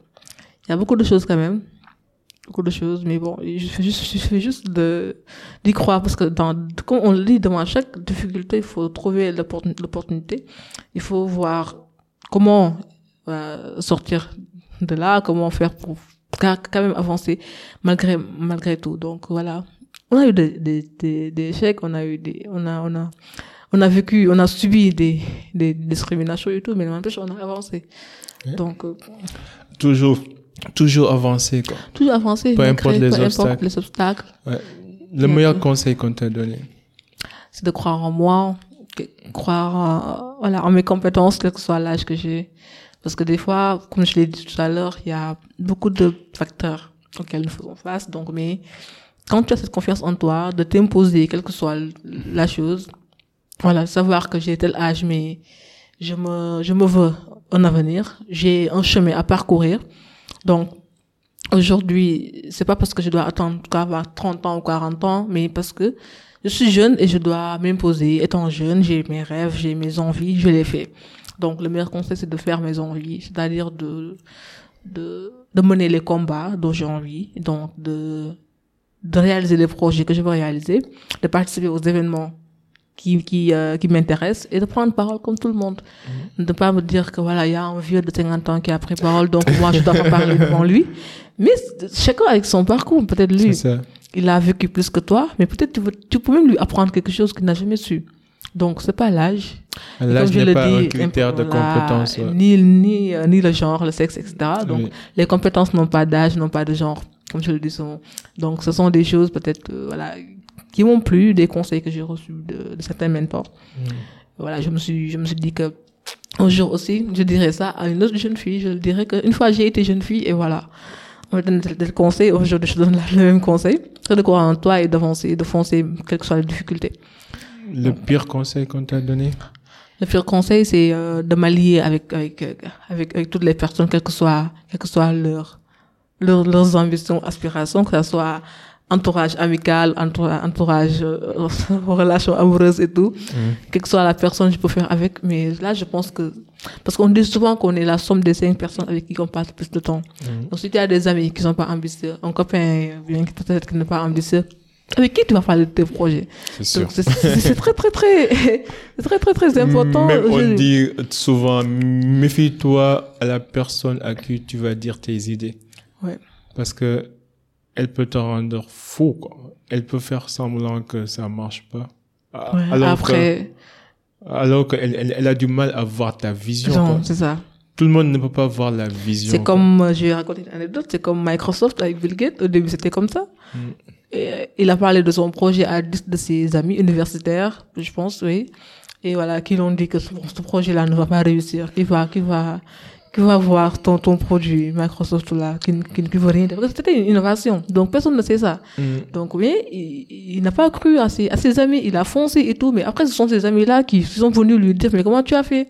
il y a beaucoup de choses quand même beaucoup de choses, mais bon, je fais juste, je fais juste de, d'y croire parce que dans, quand on le dit devant chaque difficulté, il faut trouver l'opportunité. Il faut voir comment euh, sortir de là, comment faire pour quand même avancer malgré, malgré tout. Donc voilà. On a eu des, des, des, des échecs, on a eu des, on a, on a, on a vécu, on a subi des, des discriminations et tout, mais n'empêche, on a avancé. Donc, euh, toujours Toujours avancer, quoi. Toujours avancer. Peu importe les peu obstacles. Importe les obstacles. Ouais. Le meilleur conseil qu'on t'a donné? C'est de croire en moi, croire en, voilà, en mes compétences, quel que soit l'âge que j'ai. Parce que des fois, comme je l'ai dit tout à l'heure, il y a beaucoup de facteurs auxquels nous faisons face. Donc, mais quand tu as cette confiance en toi, de t'imposer, quelle que soit la chose, voilà, savoir que j'ai tel âge, mais je me, je me veux un avenir, j'ai un chemin à parcourir. Donc, aujourd'hui, c'est pas parce que je dois attendre avoir 30 ans ou 40 ans, mais parce que je suis jeune et je dois m'imposer. Étant jeune, j'ai mes rêves, j'ai mes envies, je les fais. Donc, le meilleur conseil, c'est de faire mes envies, c'est-à-dire de, de, de mener les combats dont j'ai envie, donc de, de réaliser les projets que je veux réaliser, de participer aux événements qui qui euh, qui m'intéresse et de prendre parole comme tout le monde. De ne pas me dire que voilà il y a un vieux de 50 ans qui a pris parole donc moi je dois pas parler devant lui. Mais chacun avec son parcours peut-être lui. Il a vécu plus que toi mais peut-être tu, tu peux même lui apprendre quelque chose qu'il n'a jamais su. Donc c'est pas l'âge. L'âge n'est pas un critère de compétence ni ni euh, ni le genre le sexe etc donc les compétences n'ont pas d'âge n'ont pas de genre comme je le dis souvent. Donc ce sont des choses peut-être euh, voilà qui m'ont plu, des conseils que j'ai reçus de, de, certains mentors. Mm. Voilà, je me suis, je me suis dit que un jour aussi, je dirais ça à une autre jeune fille. Je dirais qu'une fois j'ai été jeune fille et voilà. On me donne des conseils, aujourd'hui je donne le même conseil. C'est de croire en toi et d'avancer, de foncer, quelles que soient les difficultés. Le pire conseil qu'on t'a donné? Le pire conseil, c'est euh, de m'allier avec, avec, avec, avec, toutes les personnes, quelles que soient, quelles que soient leurs, leurs, leurs ambitions, aspirations, que ce soit entourage amical, entourage, euh, relation amoureuse et tout, mm. quelle que soit la personne, je peux faire avec. Mais là, je pense que parce qu'on dit souvent qu'on est la somme des cinq personnes avec qui on passe plus de temps. Mm. Donc si tu as des amis qui sont pas ambitieux, un copain bien qui peut-être qui n'est pas ambitieux, avec qui tu vas parler de tes projets? C'est très très très très très très important. Même on dit souvent méfie-toi à la personne à qui tu vas dire tes idées. Ouais. Parce que elle peut te rendre fou, quoi. Elle peut faire semblant que ça marche pas. Ouais, alors après... Que, alors qu'elle elle, elle, a du mal à voir ta vision. c'est ça. Tout le monde ne peut pas voir la vision. C'est comme, euh, je vais raconter une anecdote, c'est comme Microsoft avec Bill Gates. Au début, c'était comme ça. Mm. Et, euh, il a parlé de son projet à 10 de ses amis universitaires, je pense, oui. Et voilà, qui l'ont dit que ce, ce projet-là ne va pas réussir, qu'il va, qu'il va, qui va voir ton, ton produit Microsoft là, qui, qui, qui veut rien dire. C'était une innovation. Donc, personne ne sait ça. Mm. Donc, oui, il, il n'a pas cru à ses, à ses amis. Il a foncé et tout. Mais après, ce sont ses amis-là qui sont venus lui dire, mais comment tu as fait?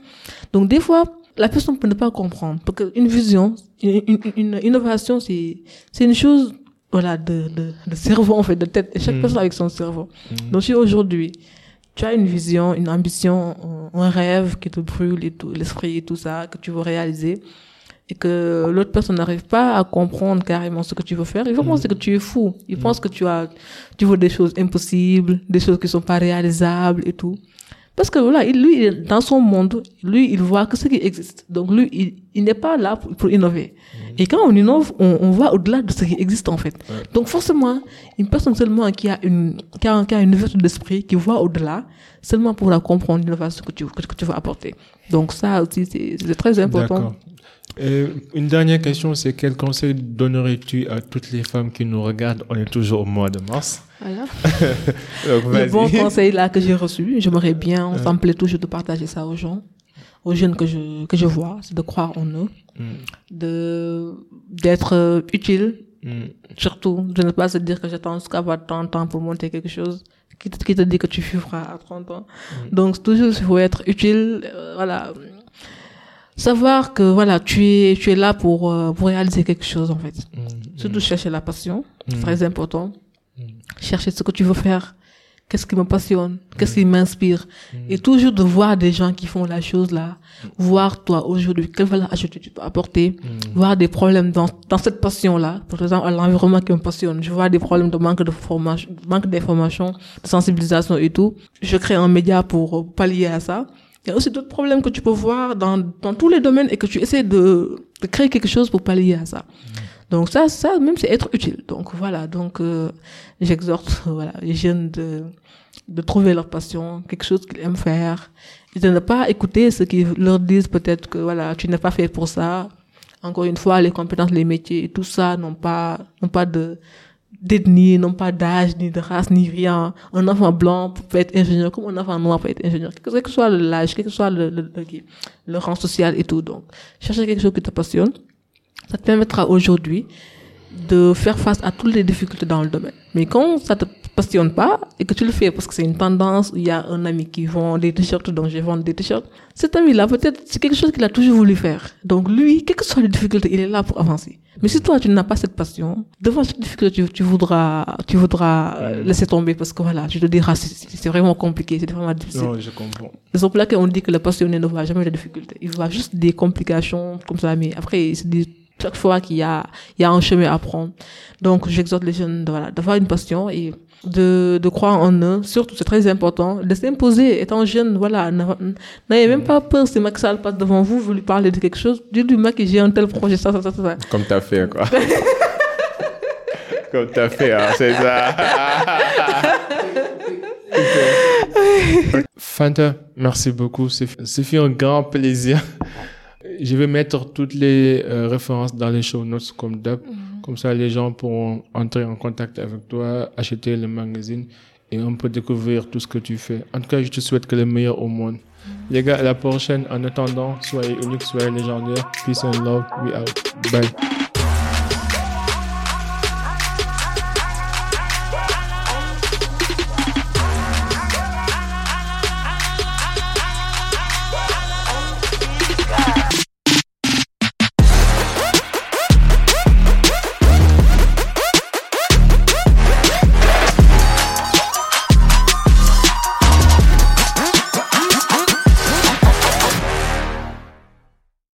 Donc, des fois, la personne peut ne pas comprendre. Parce qu'une vision, une, une, une innovation, c'est, une chose, voilà, de, de, de cerveau, en fait, de tête. Et chaque mm. personne avec son cerveau. Mm. Donc, si aujourd'hui, tu as une vision, une ambition, un rêve qui te brûle et tout, l'esprit et tout ça, que tu veux réaliser, et que l'autre personne n'arrive pas à comprendre carrément ce que tu veux faire, il va penser que tu es fou. Il mm. pense que tu as, tu veux des choses impossibles, des choses qui sont pas réalisables et tout. Parce que voilà, lui, dans son monde, lui, il voit que ce qui existe. Donc lui, il, il n'est pas là pour, innover. Et quand on innove, on, on va au-delà de ce qui existe en fait. Donc forcément, une personne seulement qui a une, qui a, qui a une ouverture d'esprit, qui voit au-delà, seulement pour la comprendre l'innovation que tu, que, que tu vas apporter. Donc ça aussi, c'est très important. Et une dernière question, c'est quel conseil donnerais-tu à toutes les femmes qui nous regardent? On est toujours au mois de mars. Voilà. Donc, Le bon conseil là que j'ai reçu, j'aimerais bien, ça me plaît toujours de partager ça aux gens, aux jeunes que je, que je vois, c'est de croire en eux, Mm, de, d'être euh, utile, mm, surtout, de ne pas se dire que j'attends jusqu'à avoir 30 ans pour monter quelque chose, qui te, qui te dit que tu vivras à 30 ans. Donc, toujours, il faut être utile, euh, voilà. Savoir que, voilà, tu es, tu es là pour, euh, pour réaliser quelque chose, en fait. mm, Surtout chercher la passion, Mm. c'est très important. Mm. Chercher ce que tu veux faire. Qu'est-ce qui me passionne? Qu'est-ce qui m'inspire? Mm. Et toujours de voir des gens qui font la chose là. Voir toi aujourd'hui, quelle valeur ajoutée tu peux apporter. mm, Voir des problèmes dans, dans cette passion là. Par exemple, à l'environnement qui me passionne. Je vois des problèmes de manque de formation, manque d'information, de sensibilisation et tout. Je crée un média pour pallier à ça. Il y a aussi d'autres problèmes que tu peux voir dans, dans tous les domaines et que tu essaies de, de créer quelque chose pour pallier à ça. Donc ça, ça même c'est être utile. Donc voilà, donc euh, j'exhorte voilà les jeunes de de trouver leur passion, quelque chose qu'ils aiment faire, et de ne pas écouter ceux qui leur disent peut-être que voilà tu n'es pas fait pour ça. Encore une fois, les compétences, les métiers et tout ça n'ont pas n'ont pas de d'ethnie, n'ont pas d'âge, ni de race, ni rien. Un enfant blanc peut être ingénieur, comme un enfant noir peut être ingénieur. Quel que soit l'âge, quel que soit le, le, le, le rang social et tout. Donc, chercher quelque chose qui te passionne. Ça te permettra aujourd'hui de faire face à toutes les difficultés dans le domaine. Mais quand ça te passionne pas et que tu le fais parce que c'est une tendance, il y a un ami qui vend des t-shirts, donc je vends des t-shirts. Cet ami-là, peut-être, c'est quelque chose qu'il a toujours voulu faire. Donc lui, quelles que soient les difficultés, il est là pour avancer. Mais si toi, tu n'as pas cette passion, devant cette difficulté, tu, tu voudras, tu voudras euh, laisser tomber parce que voilà, tu te diras, c'est- vraiment compliqué, c'est vraiment difficile. Non, je comprends. C'est pour laquelle on dit que le passionné ne voit jamais de difficultés. Il voit juste des complications comme ça, mais après, il se dit chaque fois qu'il y a, il y a un chemin à prendre. Donc, j'exhorte les jeunes voilà, d'avoir une passion et de, de croire en eux. Surtout, c'est très important, de s'imposer. Étant jeune, voilà, n'a- n'ayez même pas peur si Sall passe devant vous, vous lui parlez de quelque chose. Dites-lui, Macky, j'ai un tel projet, ça, ça, ça, ça. Comme t'as fait, quoi. Comme t'as fait, hein, c'est ça. Fanta, merci beaucoup. C'est c'est fait un grand plaisir. Je vais mettre toutes les euh, références dans les show notes comme d'hab. Comme ça, les gens pourront entrer en contact avec toi, acheter le magazine et on peut découvrir tout ce que tu fais. En tout cas, je te souhaite que le meilleur au monde. Les gars, à la prochaine. En attendant, soyez uniques, soyez légendaires. Peace and love. We out. Bye.